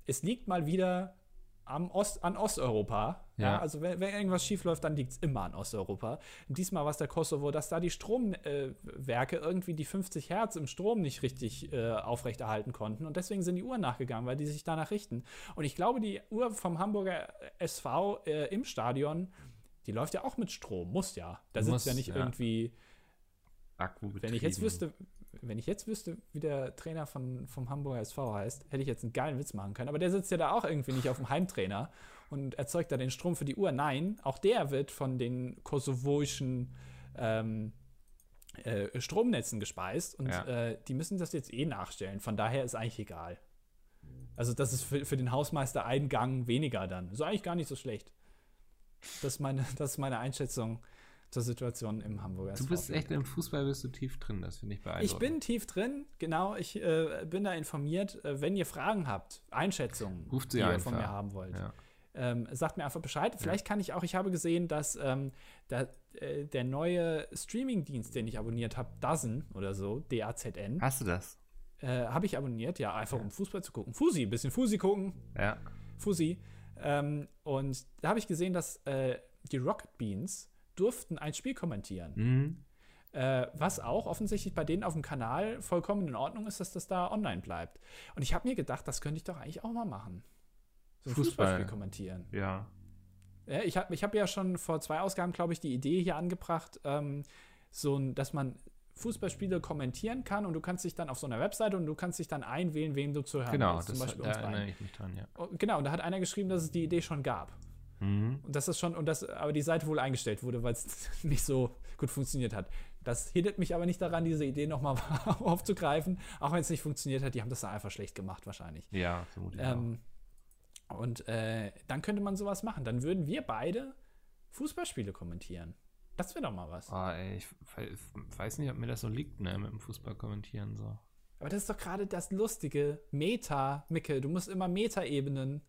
es liegt mal wieder am Ost, an Osteuropa. Ja. ja also wenn, wenn, irgendwas schief läuft, dann liegt es immer an Osteuropa. Und diesmal war es der Kosovo, dass da die Stromwerke äh, irgendwie die 50 Hertz im Strom nicht richtig äh, aufrechterhalten konnten. Und deswegen sind die Uhren nachgegangen, weil die sich danach richten. Und ich glaube, die Uhr vom Hamburger SV äh, im Stadion, die läuft ja auch mit Strom, muss ja. Da sitzt ja nicht ja. irgendwie. Akku wenn ich jetzt wüsste, wenn ich jetzt wüsste, wie der Trainer von, vom Hamburger SV heißt, hätte ich jetzt einen geilen Witz machen können. Aber der sitzt ja da auch irgendwie nicht auf dem Heimtrainer und erzeugt da den Strom für die Uhr. Nein, auch der wird von den kosovoischen ähm, äh, Stromnetzen gespeist und ja. äh, die müssen das jetzt eh nachstellen. Von daher ist eigentlich egal. Also, das ist für, für den Hausmeister ein Gang weniger dann. Ist eigentlich gar nicht so schlecht. Das ist meine, das ist meine Einschätzung zur Situation im Hamburger Du bist echt im Fußball, bist du tief drin, das finde ich beeindruckend. Ich bin tief drin, genau, ich äh, bin da informiert. Äh, wenn ihr Fragen habt, Einschätzungen, Ruft sie die einfach. ihr von mir haben wollt, ja. ähm, sagt mir einfach Bescheid. Vielleicht ja. kann ich auch, ich habe gesehen, dass ähm, da, äh, der neue Streaming-Dienst, den ich abonniert habe, Dozen oder so, D-A-Z-N. Hast du das? Äh, habe ich abonniert, ja, einfach ja. um Fußball zu gucken. Fusi, ein bisschen Fusi gucken. Ja. Fusi. Ähm, und da habe ich gesehen, dass äh, die Rocket Beans durften ein Spiel kommentieren. Mhm. Äh, was auch offensichtlich bei denen auf dem Kanal vollkommen in Ordnung ist, dass das da online bleibt. Und ich habe mir gedacht, das könnte ich doch eigentlich auch mal machen. So ein Fußball. Fußballspiel kommentieren. Ja. ja ich habe ich hab ja schon vor zwei Ausgaben, glaube ich, die Idee hier angebracht, ähm, so ein, dass man Fußballspiele kommentieren kann und du kannst dich dann auf so einer Webseite und du kannst dich dann einwählen, wem du zu hören genau, willst. Genau, da erinnere ich mich dran, ja. Genau, und da hat einer geschrieben, dass es die Idee schon gab. Mhm. Und das ist schon, und das, aber die Seite wohl eingestellt wurde, weil es nicht so gut funktioniert hat. Das hindert mich aber nicht daran, diese Idee nochmal aufzugreifen, auch wenn es nicht funktioniert hat. Die haben das da einfach schlecht gemacht, wahrscheinlich. Ja, vermutlich. Ähm, Und äh, dann könnte man sowas machen. Dann würden wir beide Fußballspiele kommentieren. Das wäre doch mal was. Oh, ey, ich weiß nicht, ob mir das so liegt, ne, mit dem Fußball kommentieren so. Aber das ist doch gerade das Lustige. Meta, Micke, du musst immer Meta-Ebenen.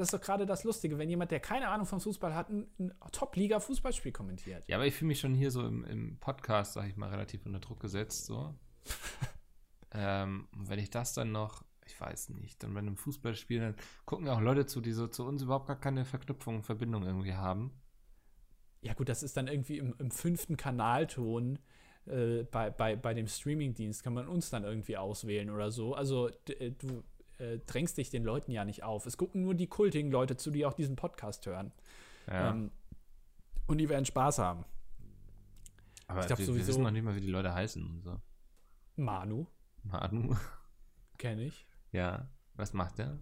Das ist doch gerade das Lustige, wenn jemand, der keine Ahnung vom Fußball hat, ein, ein Top-Liga-Fußballspiel kommentiert. Ja, aber ich fühle mich schon hier so im, im Podcast, sag ich mal, relativ unter Druck gesetzt, so. ähm, wenn ich das dann noch, ich weiß nicht, dann bei einem Fußballspiel, dann gucken ja auch Leute zu, die so zu uns überhaupt gar keine Verknüpfung, Verbindung irgendwie haben. Ja, gut, das ist dann irgendwie im, im fünften Kanalton äh, bei, bei, bei dem Streamingdienst kann man uns dann irgendwie auswählen oder so. Also äh, du äh, drängst dich den Leuten ja nicht auf. Es gucken nur die kultigen Leute zu, die auch diesen Podcast hören. Ja. Ähm, und die werden Spaß haben. Aber ich glaub, wir, sowieso, wir wissen noch nicht mal, wie die Leute heißen und so. Manu. Manu. Kenne ich. Ja. Was macht der?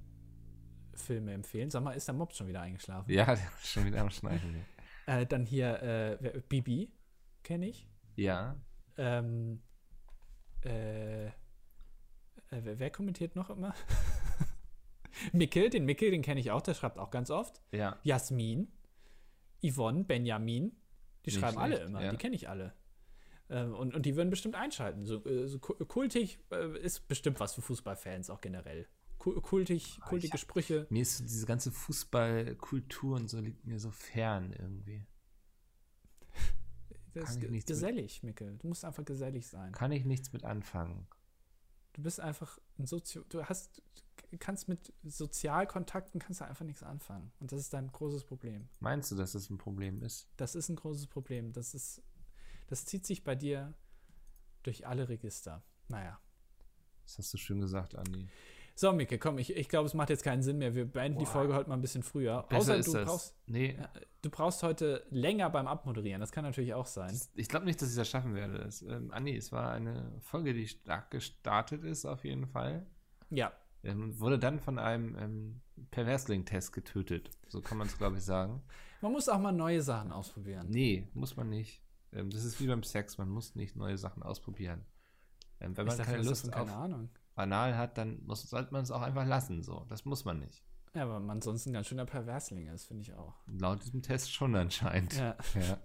Filme empfehlen. Sag mal, ist der Mob schon wieder eingeschlafen? Ja, der ist schon wieder am Schneiden. äh, dann hier äh, Bibi, kenne ich. Ja. Ähm, äh, äh, wer, wer, kommentiert noch immer? Mikkel, den Mikkel, den kenne ich auch, der schreibt auch ganz oft. Ja. Jasmin, Yvonne, Benjamin, die Nicht schreiben schlecht, alle immer, ja. die kenne ich alle. Ähm, und, und die würden bestimmt einschalten. So, äh, so kultig äh, ist bestimmt was für Fußballfans auch generell. Kultig, ah, kultige hab, Sprüche. Mir ist diese ganze Fußballkultur und so liegt mir so fern irgendwie. Das ist gesellig, Mikkel. Du musst einfach gesellig sein. Kann ich nichts mit anfangen. Du bist einfach ein Sozio du hast kannst mit Sozialkontakten kannst du einfach nichts anfangen und das ist dein großes Problem. Meinst du, dass das ein Problem ist? Das ist ein großes Problem. Das ist das zieht sich bei dir durch alle Register. Naja. Das hast du schön gesagt, Andi. So, Micke, komm, ich, ich glaube, es macht jetzt keinen Sinn mehr. Wir beenden Boah. die Folge heute mal ein bisschen früher. Besser Außer du brauchst, nee. du brauchst heute länger beim Abmoderieren. Das kann natürlich auch sein. Ich glaube nicht, dass ich das schaffen werde. Es, ähm, Andi, es war eine Folge, die stark gestartet ist, auf jeden Fall. Ja. Ähm, wurde dann von einem ähm, Perversling-Test getötet. So kann man es, glaube ich, sagen. Man muss auch mal neue Sachen ausprobieren. Nee, muss man nicht. Ähm, das ist wie beim Sex. Man muss nicht neue Sachen ausprobieren. Ähm, wenn man ich keine Lust keine auf, Ahnung banal hat, dann muss, sollte man es auch einfach lassen. So, das muss man nicht. Ja, aber man sonst ein ganz schöner Perversling ist, finde ich auch. Laut diesem Test schon anscheinend. Ja. Ja,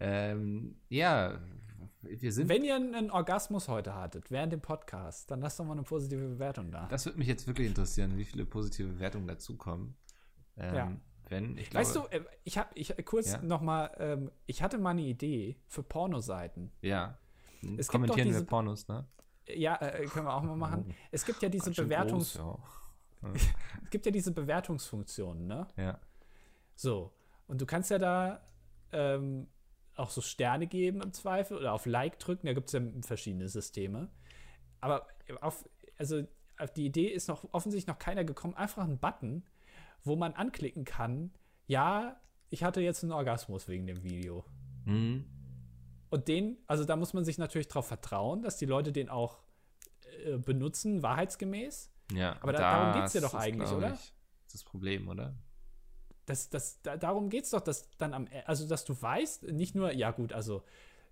ähm, ja wir sind. Wenn ihr einen Orgasmus heute hattet, während dem Podcast, dann lasst doch mal eine positive Bewertung da. Das würde mich jetzt wirklich interessieren, wie viele positive Bewertungen dazukommen. Ähm, ja. Wenn, ich glaube, weißt du, äh, ich habe ich kurz ja? noch mal, ähm, ich hatte mal eine Idee für Pornoseiten. Ja. Es Kommentieren diese, wir Pornos, ne? Ja, äh, können wir auch mal machen. Oh. Es gibt ja diese Bewertungs... Groß, ja. es gibt ja diese Bewertungsfunktionen, ne? Ja. So. Und du kannst ja da ähm, auch so Sterne geben im Zweifel oder auf Like drücken. Da gibt es ja verschiedene Systeme. Aber auf, also auf die Idee ist noch offensichtlich noch keiner gekommen. Einfach ein Button, wo man anklicken kann, ja, ich hatte jetzt einen Orgasmus wegen dem Video. Mhm. Und den, also da muss man sich natürlich darauf vertrauen, dass die Leute den auch äh, benutzen, wahrheitsgemäß. Ja, aber da, darum geht es ja doch eigentlich, oder? Das ist das Problem, oder? Das, das, da, darum geht es doch, dass dann am, also dass du weißt, nicht nur, ja gut, also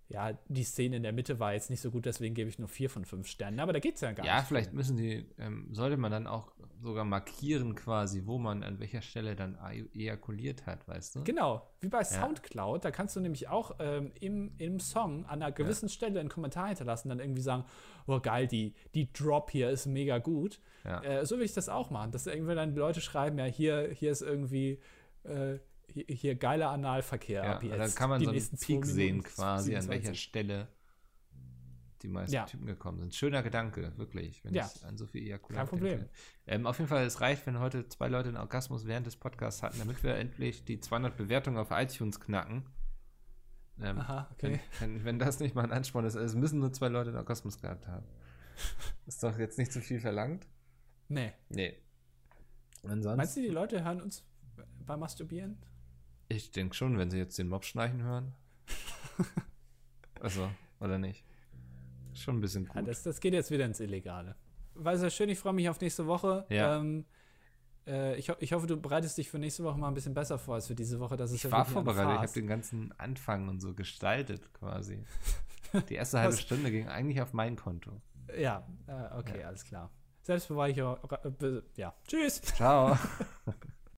ja, die Szene in der Mitte war jetzt nicht so gut, deswegen gebe ich nur vier von fünf Sternen. Aber da geht es ja gar ja, nicht. Ja, vielleicht müssen die, ähm, sollte man dann auch sogar markieren quasi, wo man an welcher Stelle dann ejakuliert hat, weißt du? Genau, wie bei ja. Soundcloud, da kannst du nämlich auch ähm, im, im Song an einer gewissen ja. Stelle einen Kommentar hinterlassen, dann irgendwie sagen, oh geil, die, die Drop hier ist mega gut. Äh, so will ich das auch machen, dass irgendwie dann Leute schreiben, ja, hier, hier ist irgendwie äh, hier, geiler Analverkehr ja, ab jetzt. Dann kann man so einen Peak sehen quasi, 27. an welcher Stelle die meisten ja. Typen gekommen sind. Schöner Gedanke, wirklich, wenn ja. ich an so viel Ejakulat Kein Problem. Ähm, auf jeden Fall, es reicht, wenn heute zwei Leute einen Orgasmus während des Podcasts hatten, damit wir endlich die 200 Bewertungen auf iTunes knacken. Ähm, Aha, okay. Wenn, wenn, wenn, das nicht mal ein Ansporn ist, es müssen nur zwei Leute einen Orgasmus gehabt haben. Ist doch jetzt nicht zu viel verlangt? Nee. Nee. Ansonsten, Meinst du, die Leute hören uns beim Masturbieren? Ich denke schon, wenn sie jetzt den Mob schnarchen hören. also, oder nicht? Schon ein bisschen gut. Ja, das, das geht jetzt wieder ins Illegale. War sehr schön, ich freue mich auf nächste Woche. Ja. Ähm, äh, ich, ho ich hoffe, du bereitest dich für nächste Woche mal ein bisschen besser vor als für diese Woche. Das ist ich ja war vorbereitet, ich habe den ganzen Anfang und so gestaltet quasi. Die erste halbe Stunde ging eigentlich auf mein Konto. Ja, äh, okay, ja. alles klar. Selbstbeweihräucher. Ja, tschüss. Ciao.